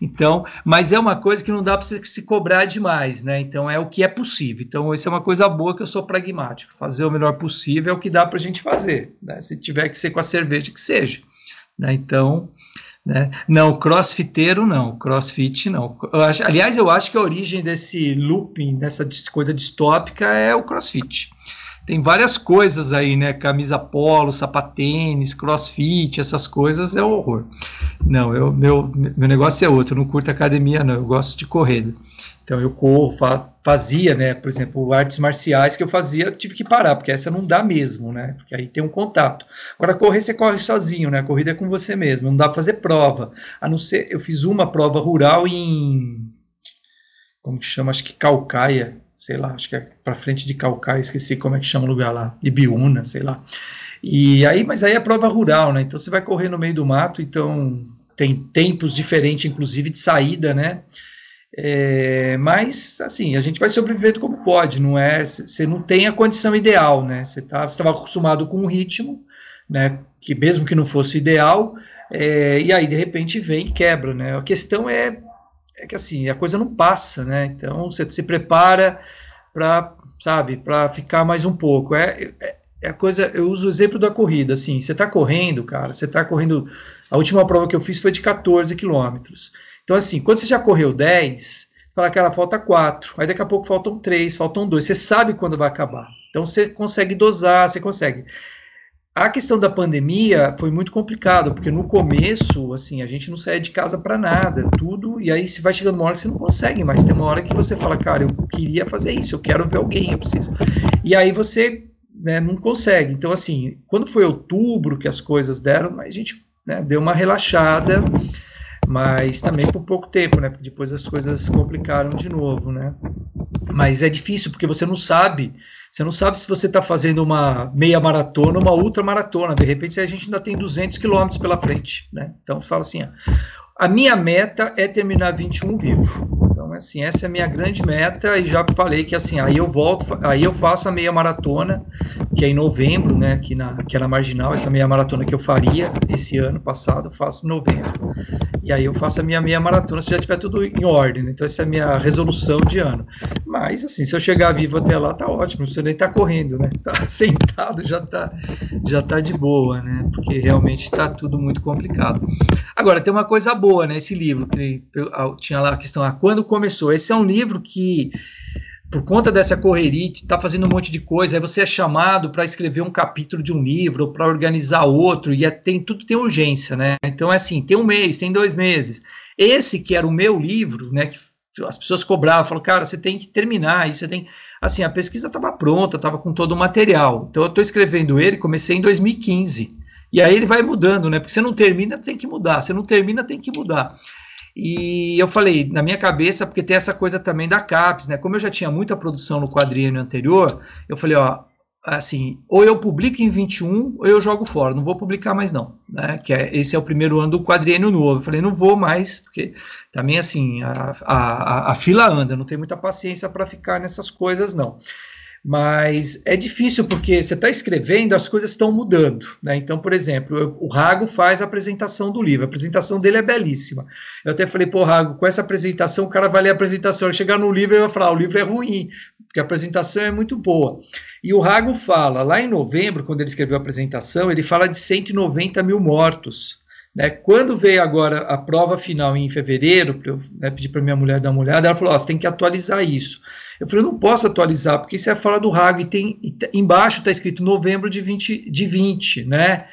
Então, mas é uma coisa que não dá para você se cobrar demais, né? Então é o que é possível. Então, isso é uma coisa boa que eu sou pragmático. Fazer o melhor possível é o que dá para a gente fazer. Né? Se tiver que ser com a cerveja, que seja. Né? Então, né? Não, crossfiteiro não, crossfit não. Eu acho, aliás, eu acho que a origem desse looping, dessa coisa distópica, é o crossfit tem várias coisas aí, né? Camisa polo, sapatênis, crossfit, essas coisas é um horror. Não, eu, meu, meu negócio é outro, eu não curto academia, não, eu gosto de corrida. Então eu corro, fa fazia, né? Por exemplo, artes marciais que eu fazia, tive que parar, porque essa não dá mesmo, né? Porque aí tem um contato. Agora, correr você corre sozinho, né? A corrida é com você mesmo, não dá para fazer prova. A não ser, eu fiz uma prova rural em. Como que chama? Acho que Calcaia, sei lá, acho que é para frente de Calcaia, esqueci como é que chama o lugar lá, Ibiúna, sei lá. E aí, mas aí é prova rural, né? Então você vai correr no meio do mato, então tem tempos diferentes, inclusive de saída, né? É, mas assim, a gente vai sobrevivendo como pode, não é? Você não tem a condição ideal, né? Você tá, estava acostumado com um ritmo, né? Que mesmo que não fosse ideal, é, e aí de repente vem e quebra, né? A questão é é que assim, a coisa não passa, né? Então você se prepara para, sabe, para ficar mais um pouco. É, é, é, a coisa, eu uso o exemplo da corrida, assim, você está correndo, cara, você está correndo, a última prova que eu fiz foi de 14 quilômetros. Então, assim, quando você já correu 10, fala, cara, falta 4, aí daqui a pouco faltam 3, faltam 2, você sabe quando vai acabar. Então você consegue dosar, você consegue. A questão da pandemia foi muito complicado, porque no começo, assim, a gente não saía de casa para nada, tudo, e aí se vai chegando uma hora que você não consegue mais, tem uma hora que você fala, cara, eu queria fazer isso, eu quero ver alguém, eu preciso. E aí você né, não consegue. Então, assim, quando foi outubro que as coisas deram, a gente né, deu uma relaxada, mas também por pouco tempo, né? Porque depois as coisas complicaram de novo, né? Mas é difícil porque você não sabe você não sabe se você está fazendo uma meia maratona uma ultra maratona. De repente, a gente ainda tem 200 quilômetros pela frente. Né? Então, fala assim: ó, a minha meta é terminar 21 vivo. Assim, essa é a minha grande meta e já falei que assim, aí eu volto, aí eu faço a meia maratona, que é em novembro, né, aqui na, que na Marginal, essa meia maratona que eu faria esse ano passado, faço em novembro. E aí eu faço a minha meia maratona se já tiver tudo em ordem, né? então essa é a minha resolução de ano. Mas assim, se eu chegar vivo até lá, tá ótimo, você nem tá correndo, né? *laughs* Tá sentado, já tá já tá de boa, né? Porque realmente tá tudo muito complicado. Agora, tem uma coisa boa, né, esse livro que tinha lá a questão, ah, quando começou? Esse é um livro que por conta dessa correria, está fazendo um monte de coisa, aí você é chamado para escrever um capítulo de um livro, para organizar outro, e é, tem, tudo tem urgência, né? Então é assim, tem um mês, tem dois meses. Esse que era o meu livro, né, que as pessoas cobravam, falaram, cara, você tem que terminar, isso você tem... Assim, a pesquisa estava pronta, estava com todo o material. Então eu estou escrevendo ele, comecei em 2015. E aí ele vai mudando, né? Porque você não termina, tem que mudar. Você não termina, tem que mudar. E eu falei, na minha cabeça, porque tem essa coisa também da CAPES, né? Como eu já tinha muita produção no quadrinho anterior, eu falei, ó, assim, ou eu publico em 21 ou eu jogo fora, não vou publicar mais não, né? Que é, esse é o primeiro ano do quadriênio novo. Eu falei, não vou mais, porque também assim, a, a, a fila anda, não tem muita paciência para ficar nessas coisas não. Mas é difícil porque você está escrevendo, as coisas estão mudando. Né? Então, por exemplo, o Rago faz a apresentação do livro, a apresentação dele é belíssima. Eu até falei, pô, Rago, com essa apresentação, o cara vai ler a apresentação, ele chegar no livro e vai falar, ah, o livro é ruim, porque a apresentação é muito boa. E o Rago fala, lá em novembro, quando ele escreveu a apresentação, ele fala de 190 mil mortos. Né? Quando veio agora a prova final em fevereiro, eu né, pedi para minha mulher dar uma olhada, ela falou: oh, você tem que atualizar isso. Eu falei, eu não posso atualizar, porque isso é fala do Rago, e tem e embaixo está escrito novembro de 20, de 20, né?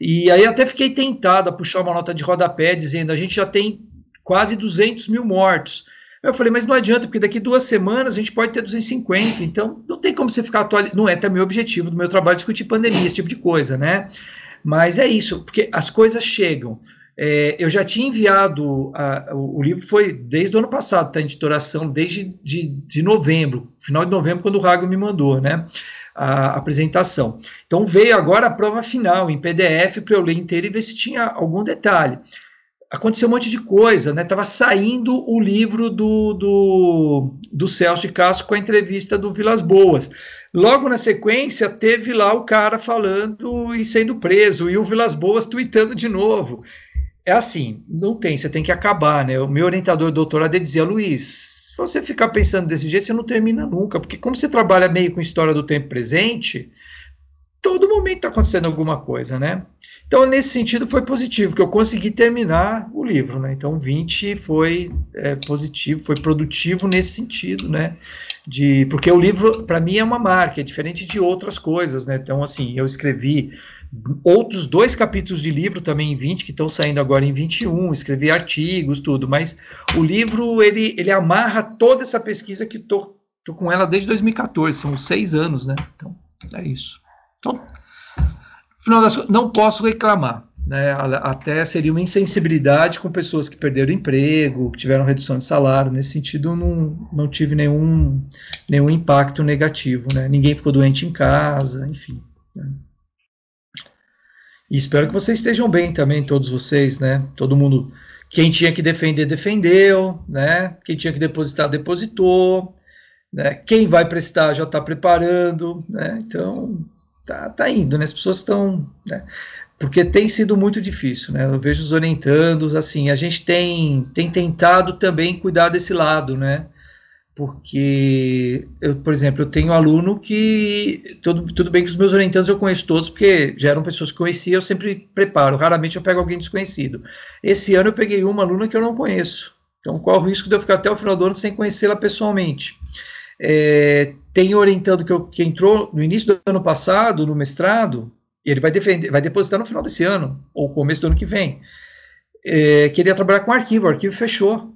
E aí até fiquei tentado a puxar uma nota de rodapé dizendo a gente já tem quase 200 mil mortos. Eu falei, mas não adianta, porque daqui duas semanas a gente pode ter 250, então não tem como você ficar atualizando. Não é também o objetivo do meu trabalho discutir pandemia, esse tipo de coisa, né? Mas é isso, porque as coisas chegam. É, eu já tinha enviado, a, o, o, livro foi desde o ano passado, está em editoração, desde de, de novembro, final de novembro, quando o Rago me mandou, né, a, apresentação. Então veio agora a prova final, em PDF, para eu ler inteiro e ver se tinha algum detalhe. Aconteceu um monte de coisa, né, estava saindo o livro do, do, do Celso de Castro com a entrevista do Vilas Boas. Logo na sequência, teve lá o cara falando e sendo preso, e o Vilas Boas tweetando de novo é assim, não tem, você tem que acabar, né? O meu orientador doutorado dizia, Luiz, se você ficar pensando desse jeito, você não termina nunca, porque como você trabalha meio com história do tempo presente, todo momento está acontecendo alguma coisa, né? Então, nesse sentido, foi positivo, que eu consegui terminar o livro, né? Então, 20 foi é, positivo, foi produtivo nesse sentido, né? De, porque o livro, para mim, é uma marca, é diferente de outras coisas, né? Então, assim, eu escrevi outros dois capítulos de livro também em 20, que estão saindo agora em 21, escrevi artigos, tudo, mas o livro, ele, ele amarra toda essa pesquisa que tô, tô com ela desde 2014, são seis anos, né? Então, é isso. Então, final das não posso reclamar, né? Até seria uma insensibilidade com pessoas que perderam emprego, que tiveram redução de salário, nesse sentido não, não tive nenhum, nenhum impacto negativo, né? Ninguém ficou doente em casa, enfim. Né? E espero que vocês estejam bem também, todos vocês, né? Todo mundo. Quem tinha que defender, defendeu, né? Quem tinha que depositar, depositou. Né? Quem vai prestar já está preparando, né? Então, tá, tá indo, né? As pessoas estão. Né? Porque tem sido muito difícil, né? Eu vejo os orientandos, assim, a gente tem, tem tentado também cuidar desse lado, né? Porque, eu, por exemplo, eu tenho aluno que, tudo, tudo bem que os meus orientandos eu conheço todos, porque já eram pessoas que conhecia, eu sempre preparo, raramente eu pego alguém desconhecido. Esse ano eu peguei uma aluna que eu não conheço, então qual o risco de eu ficar até o final do ano sem conhecê-la pessoalmente? É, tem orientando que, eu, que entrou no início do ano passado, no mestrado, ele vai, defender, vai depositar no final desse ano, ou começo do ano que vem. É, queria trabalhar com arquivo, o arquivo fechou.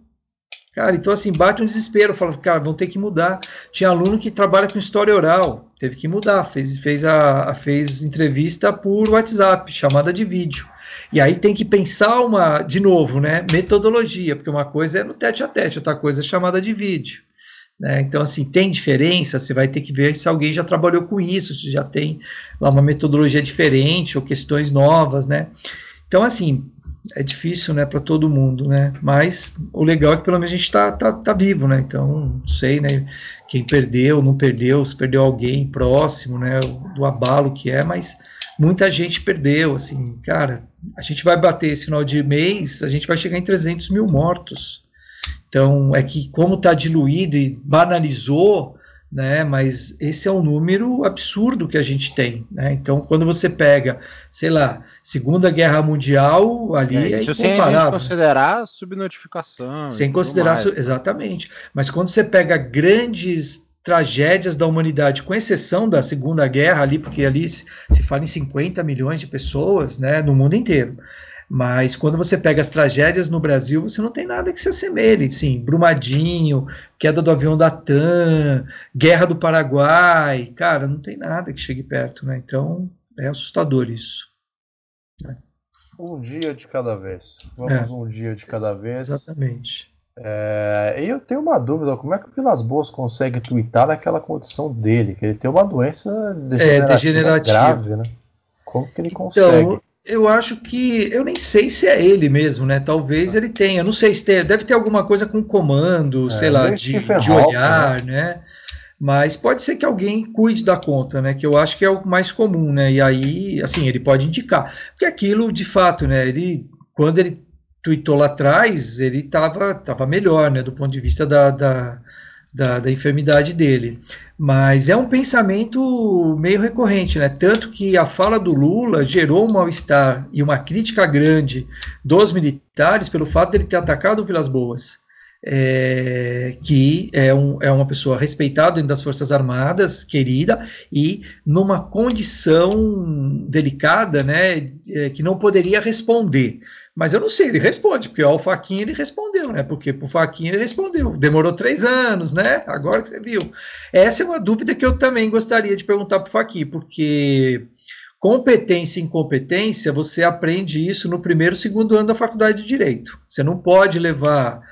Cara, então assim, bate um desespero, fala, cara, vão ter que mudar. Tinha aluno que trabalha com história oral, teve que mudar, fez, fez, a, fez entrevista por WhatsApp, chamada de vídeo. E aí tem que pensar uma, de novo, né, metodologia, porque uma coisa é no tete a tete, outra coisa é chamada de vídeo. Né? Então, assim, tem diferença, você vai ter que ver se alguém já trabalhou com isso, se já tem lá uma metodologia diferente ou questões novas, né? Então, assim, é difícil, né, para todo mundo, né? Mas o legal é que pelo menos a gente está tá, tá vivo, né? Então, não sei, né? Quem perdeu, não perdeu, se perdeu alguém próximo, né? Do abalo que é, mas muita gente perdeu, assim, cara. A gente vai bater esse final de mês, a gente vai chegar em 300 mil mortos. Então, é que como está diluído e banalizou, né? Mas esse é um número absurdo que a gente tem, né? Então, quando você pega, sei lá, Segunda Guerra Mundial, ali é, é sem considerar subnotificação. Sem considerar, mais. exatamente. Mas quando você pega grandes tragédias da humanidade, com exceção da Segunda Guerra ali, porque ali se, se fala em 50 milhões de pessoas, né, no mundo inteiro. Mas quando você pega as tragédias no Brasil, você não tem nada que se assemelhe. Sim, Brumadinho, queda do avião da TAM, Guerra do Paraguai. Cara, não tem nada que chegue perto, né? Então é assustador isso. Né? Um dia de cada vez. Vamos é, um dia de cada vez. Exatamente. É, eu tenho uma dúvida, como é que o Vilas Boas consegue twittar naquela condição dele? Que ele tem uma doença degenerativa, é, degenerativa. grave, né? Como que ele então, consegue? Então, eu acho que. Eu nem sei se é ele mesmo, né? Talvez ele tenha. Não sei se tem. Deve ter alguma coisa com comando, é, sei lá, de, de olhar, né? né? Mas pode ser que alguém cuide da conta, né? Que eu acho que é o mais comum, né? E aí, assim, ele pode indicar. Porque aquilo, de fato, né? Ele, quando ele tweetou lá atrás, ele estava tava melhor, né? Do ponto de vista da, da, da, da enfermidade dele. Mas é um pensamento meio recorrente, né? Tanto que a fala do Lula gerou um mal-estar e uma crítica grande dos militares pelo fato dele ter atacado o Vilas Boas. É, que é, um, é, uma pessoa respeitada dentro das Forças Armadas, querida, e numa condição delicada, né, é, que não poderia responder. Mas eu não sei, ele responde, porque ao Faquinha ele respondeu, né? Porque pro Faquinha ele respondeu. Demorou três anos, né? Agora que você viu. Essa é uma dúvida que eu também gostaria de perguntar pro Faquinha, porque competência e incompetência, você aprende isso no primeiro, segundo ano da faculdade de Direito. Você não pode levar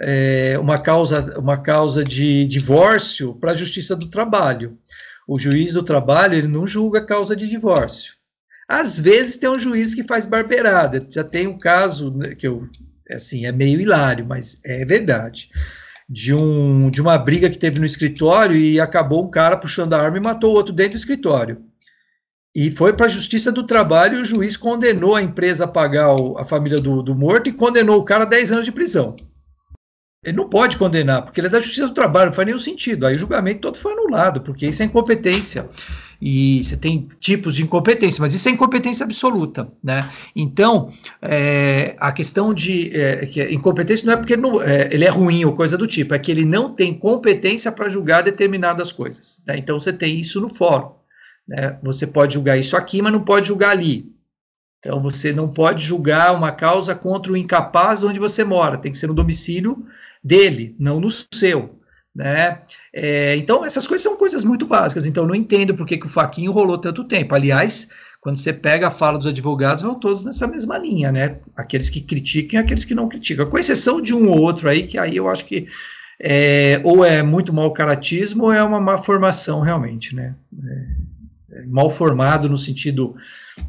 é, uma, causa, uma causa de divórcio para a Justiça do Trabalho. O juiz do trabalho ele não julga causa de divórcio. Às vezes tem um juiz que faz barbeirada. Já tem um caso né, que eu, assim, é meio hilário, mas é verdade. De, um, de uma briga que teve no escritório e acabou um cara puxando a arma e matou o outro dentro do escritório. E foi para a Justiça do Trabalho e o juiz condenou a empresa a pagar o, a família do, do morto e condenou o cara a 10 anos de prisão. Ele não pode condenar, porque ele é da Justiça do Trabalho, não faz nenhum sentido. Aí o julgamento todo foi anulado, porque isso é incompetência e você tem tipos de incompetência, mas isso é incompetência absoluta, né? Então, é, a questão de é, que incompetência não é porque ele, não, é, ele, é, ruim ou coisa do tipo, é que ele não tem competência para julgar determinadas coisas. Né? Então, você tem isso no fórum. Né? Você pode julgar isso aqui, mas não pode julgar ali. Então, você não pode julgar uma causa contra o incapaz onde você mora, tem que ser no domicílio dele, não no seu. Né? É, então, essas coisas são coisas muito básicas. Então, não entendo por que, que o Faquinho rolou tanto tempo. Aliás, quando você pega a fala dos advogados, vão todos nessa mesma linha, né? Aqueles que criticam e aqueles que não criticam. Com exceção de um ou outro aí, que aí eu acho que é, ou é muito mau caratismo ou é uma má formação, realmente, né? É, é mal formado no sentido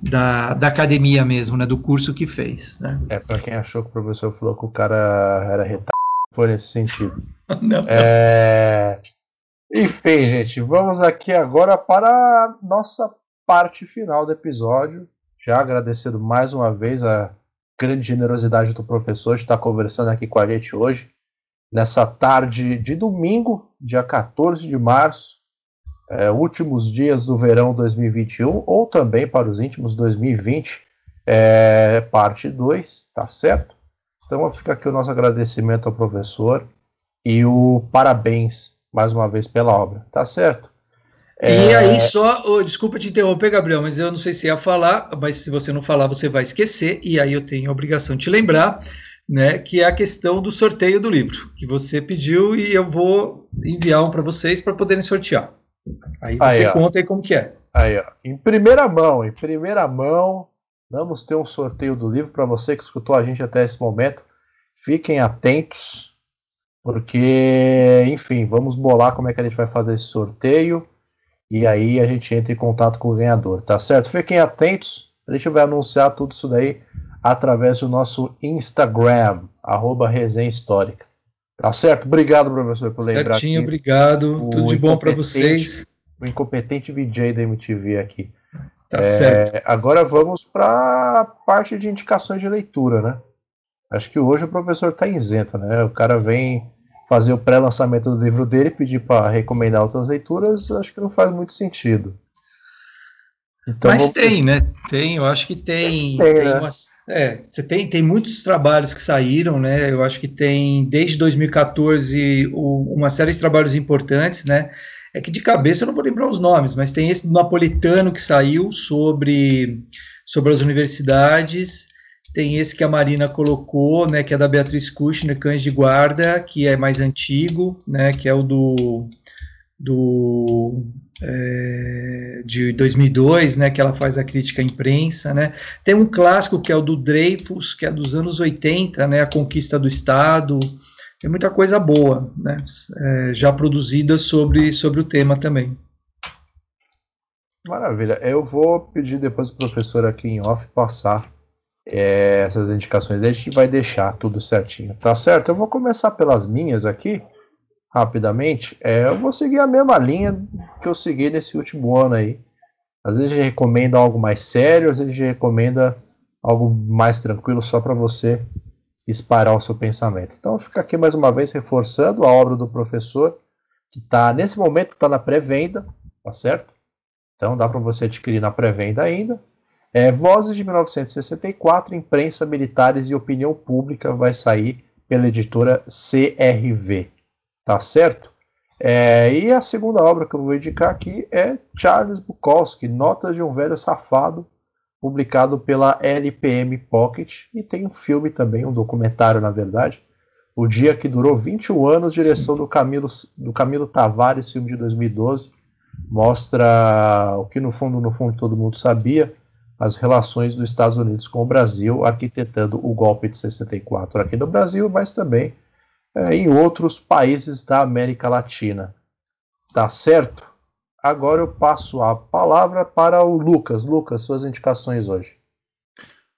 da, da academia mesmo, né? Do curso que fez, né? É, para quem achou que o professor falou que o cara era retardado, foi nesse sentido. *laughs* Não. É... Enfim, gente, vamos aqui agora para a nossa parte final do episódio. Já agradecendo mais uma vez a grande generosidade do professor de estar conversando aqui com a gente hoje, nessa tarde de domingo, dia 14 de março, é, últimos dias do verão 2021, ou também para os íntimos 2020, é, parte 2, tá certo? Então fica aqui o nosso agradecimento ao professor e o parabéns mais uma vez pela obra, tá certo? É... E aí, só, oh, desculpa te interromper, Gabriel, mas eu não sei se ia falar, mas se você não falar, você vai esquecer, e aí eu tenho a obrigação de te lembrar, né, que é a questão do sorteio do livro, que você pediu e eu vou enviar um para vocês para poderem sortear. Aí você aí, conta aí como que é. Aí, ó. Em primeira mão, em primeira mão, vamos ter um sorteio do livro para você que escutou a gente até esse momento. Fiquem atentos porque, enfim, vamos bolar como é que a gente vai fazer esse sorteio e aí a gente entra em contato com o ganhador, tá certo? Fiquem atentos, a gente vai anunciar tudo isso daí através do nosso Instagram, arroba Resenha Histórica. Tá certo? Obrigado, professor, por lembrar Certinho, obrigado. Tudo de bom para vocês. O incompetente VJ da MTV aqui. Tá é, certo. Agora vamos para a parte de indicações de leitura, né? Acho que hoje o professor está isento, né? O cara vem fazer o pré-lançamento do livro dele, pedir para recomendar outras leituras, acho que não faz muito sentido. Então, Mas vamos... tem, né? Tem, eu acho que tem. tem, tem né? umas, é, você tem, tem muitos trabalhos que saíram, né? Eu acho que tem, desde 2014, o, uma série de trabalhos importantes, né? É que de cabeça eu não vou lembrar os nomes, mas tem esse do napolitano que saiu sobre, sobre as universidades. Tem esse que a Marina colocou, né? Que é da Beatriz Kushner, Cães de Guarda, que é mais antigo, né? Que é o do. do é, de 2002, né, que ela faz a crítica à imprensa, né, tem um clássico que é o do Dreyfus, que é dos anos 80, né, a conquista do Estado, tem muita coisa boa, né, é, já produzida sobre, sobre o tema também. Maravilha, eu vou pedir depois o professor aqui em off passar é, essas indicações, a gente vai deixar tudo certinho, tá certo? Eu vou começar pelas minhas aqui, rapidamente, é, eu vou seguir a mesma linha que eu segui nesse último ano aí. Às vezes a gente recomenda algo mais sério, às vezes a gente recomenda algo mais tranquilo só para você disparar o seu pensamento. Então fica aqui mais uma vez reforçando a obra do professor, que está nesse momento está na pré-venda, tá certo? Então dá para você adquirir na pré-venda ainda. É, Vozes de 1964, Imprensa, Militares e Opinião Pública vai sair pela editora CRV. Tá certo? É, e a segunda obra que eu vou indicar aqui é Charles Bukowski, Notas de um Velho Safado, publicado pela LPM Pocket. E tem um filme também, um documentário, na verdade. O Dia que Durou 21 anos, direção do Camilo, do Camilo Tavares, filme de 2012. Mostra o que no fundo, no fundo, todo mundo sabia, as relações dos Estados Unidos com o Brasil, arquitetando o golpe de 64 aqui no Brasil, mas também é, em outros países da América Latina. Tá certo? Agora eu passo a palavra para o Lucas. Lucas, suas indicações hoje.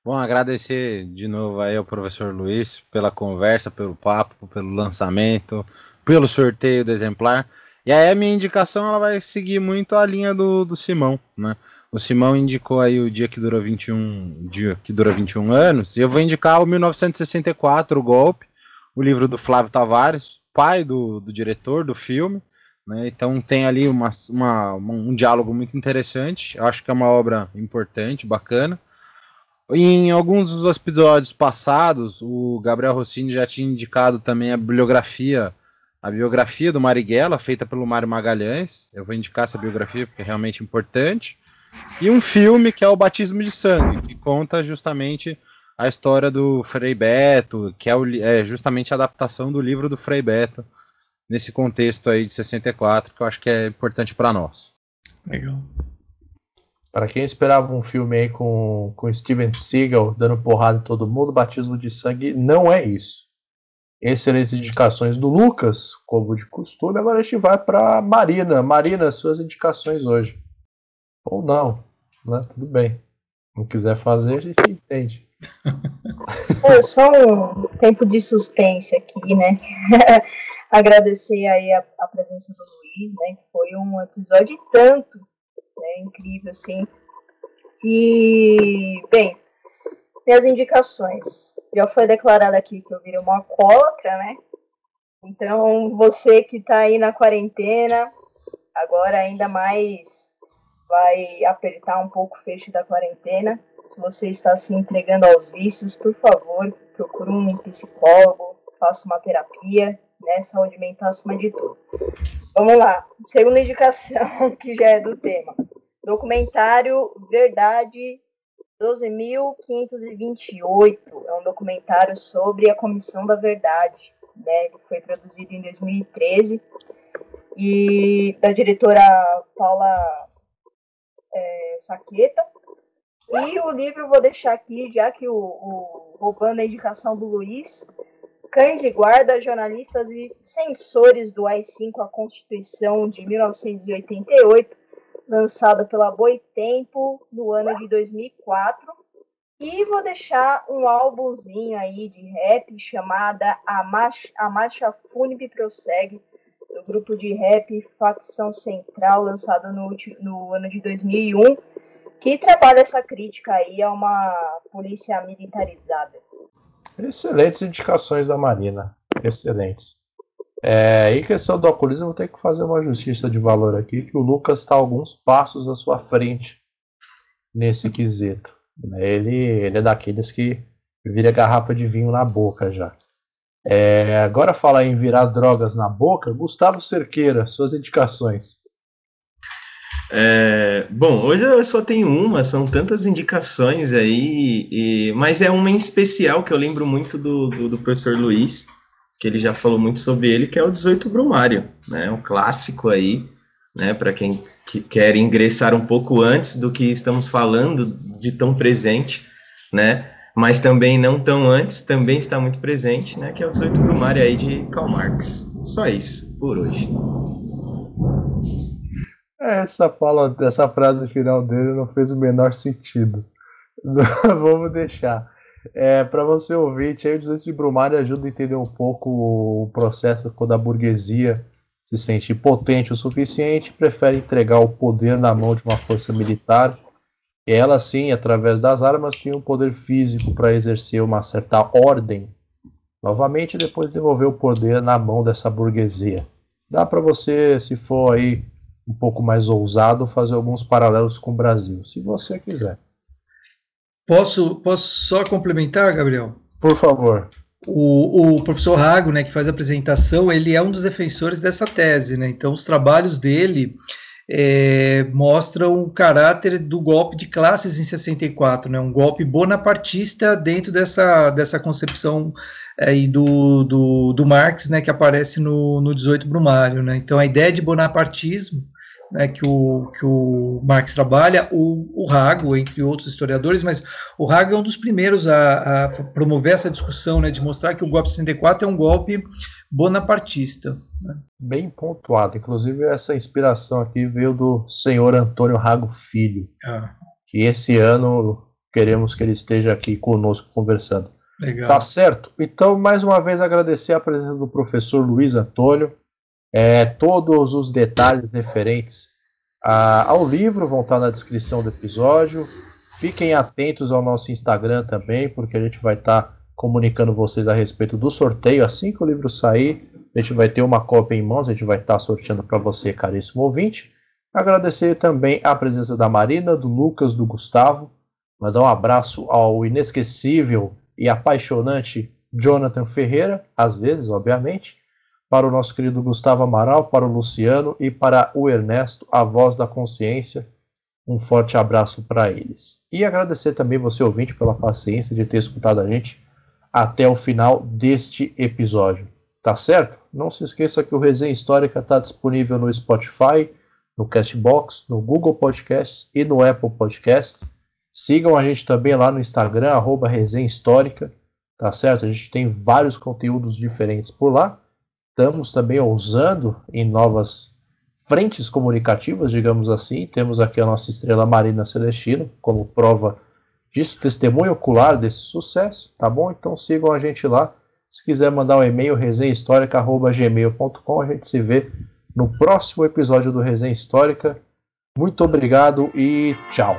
Bom, agradecer de novo aí ao professor Luiz pela conversa, pelo papo, pelo lançamento, pelo sorteio do exemplar. E aí a minha indicação ela vai seguir muito a linha do, do Simão, né? O Simão indicou aí o dia que durou 21, dia que dura 21 anos, e eu vou indicar o 1964, o golpe, o livro do Flávio Tavares, pai do, do diretor do filme. Né? Então tem ali uma, uma, um diálogo muito interessante. Acho que é uma obra importante, bacana. Em alguns dos episódios passados, o Gabriel Rossini já tinha indicado também a bibliografia, a biografia do Marighella, feita pelo Mário Magalhães. Eu vou indicar essa biografia porque é realmente importante. E um filme que é o Batismo de Sangue, que conta justamente a história do Frei Beto, que é, o, é justamente a adaptação do livro do Frei Beto, nesse contexto aí de 64, que eu acho que é importante para nós. Legal. Para quem esperava um filme aí com, com Steven Seagal dando porrada em todo mundo, Batismo de Sangue não é isso. Excelentes indicações do Lucas, como de costume. Agora a gente vai para Marina. Marina, suas indicações hoje. Ou não, né? Tudo bem. Não quiser fazer, a gente entende. *laughs* É, só um tempo de suspense aqui, né? *laughs* Agradecer aí a, a, presença do Luiz, né? Que foi um episódio tanto, né? Incrível, assim. E, bem, minhas indicações. Já foi declarado aqui que eu virei uma alcoólatra, né? Então, você que tá aí na quarentena, agora ainda mais vai apertar um pouco o fecho da quarentena se você está se entregando aos vícios, por favor, procure um psicólogo, faça uma terapia, né? Saúde mental acima de tudo. Vamos lá. Segunda indicação, *laughs* que já é do tema. Documentário Verdade 12.528. É um documentário sobre a Comissão da Verdade, né? Ele foi produzido em 2013 e da diretora Paula é, Saqueta e o livro vou deixar aqui, já que o, o roubando a indicação do Luiz, Cães de Guarda, Jornalistas e Censores do AI-5, a Constituição de 1988, lançada pela Boitempo no ano de 2004. E vou deixar um álbumzinho aí de rap chamada A Marcha, A Marcha Fúnebre Prossegue, do grupo de rap Facção Central, lançado no, no ano de 2001, que trabalha essa crítica aí a uma polícia militarizada. Excelentes indicações da Marina, excelentes. É, em questão do alcoolismo, vou ter que fazer uma justiça de valor aqui, que o Lucas está alguns passos à sua frente nesse quesito. Né? Ele, ele é daqueles que vira garrafa de vinho na boca já. É, agora falar em virar drogas na boca, Gustavo Cerqueira, suas indicações. É, bom, hoje eu só tenho uma, são tantas indicações aí, e, mas é uma em especial que eu lembro muito do, do, do, professor Luiz, que ele já falou muito sobre ele, que é o 18 Brumário, né? Um clássico aí, né? Para quem que quer ingressar um pouco antes do que estamos falando de tão presente, né? Mas também não tão antes, também está muito presente, né? Que é o 18 Brumário aí de Karl Marx. Só isso por hoje. Essa fala, essa frase final dele não fez o menor sentido. *laughs* Vamos deixar. É, para você aí o 18 de Brumário ajuda a entender um pouco o processo quando a burguesia se sente potente o suficiente, prefere entregar o poder na mão de uma força militar. E ela, sim, através das armas, tinha um poder físico para exercer uma certa ordem. Novamente, depois devolver o poder na mão dessa burguesia. Dá para você, se for aí um pouco mais ousado, fazer alguns paralelos com o Brasil, se você quiser. Posso, posso só complementar, Gabriel? Por favor. O, o, professor Rago, né, que faz a apresentação, ele é um dos defensores dessa tese, né? Então, os trabalhos dele é, mostram o caráter do golpe de classes em 64, né? Um golpe bonapartista dentro dessa, dessa concepção aí do, do, do Marx, né, que aparece no, no 18 Brumário, né? Então, a ideia de bonapartismo né, que, o, que o Marx trabalha, o, o Rago, entre outros historiadores, mas o Rago é um dos primeiros a, a promover essa discussão, né, de mostrar que o golpe 64 é um golpe bonapartista. Né. Bem pontuado, inclusive essa inspiração aqui veio do senhor Antônio Rago Filho, ah. que esse ano queremos que ele esteja aqui conosco conversando. Legal. Tá certo? Então, mais uma vez, agradecer a presença do professor Luiz Antônio. É, todos os detalhes referentes a, ao livro vão estar na descrição do episódio. Fiquem atentos ao nosso Instagram também, porque a gente vai estar comunicando vocês a respeito do sorteio. Assim que o livro sair, a gente vai ter uma cópia em mãos, a gente vai estar sorteando para você, caríssimo ouvinte. Agradecer também a presença da Marina, do Lucas, do Gustavo. Mandar um abraço ao inesquecível e apaixonante Jonathan Ferreira, às vezes, obviamente para o nosso querido Gustavo Amaral, para o Luciano e para o Ernesto, a voz da consciência. Um forte abraço para eles. E agradecer também você, ouvinte, pela paciência de ter escutado a gente até o final deste episódio. Tá certo? Não se esqueça que o Resenha Histórica está disponível no Spotify, no Castbox, no Google Podcasts e no Apple Podcasts. Sigam a gente também lá no Instagram, arroba Resenha Histórica. Tá certo? A gente tem vários conteúdos diferentes por lá estamos também ousando em novas frentes comunicativas, digamos assim. Temos aqui a nossa estrela Marina Celestino como prova disso, testemunho ocular desse sucesso, tá bom? Então sigam a gente lá. Se quiser mandar um e-mail, resenhahistórica.gmail.com, a gente se vê no próximo episódio do Resenha Histórica. Muito obrigado e tchau!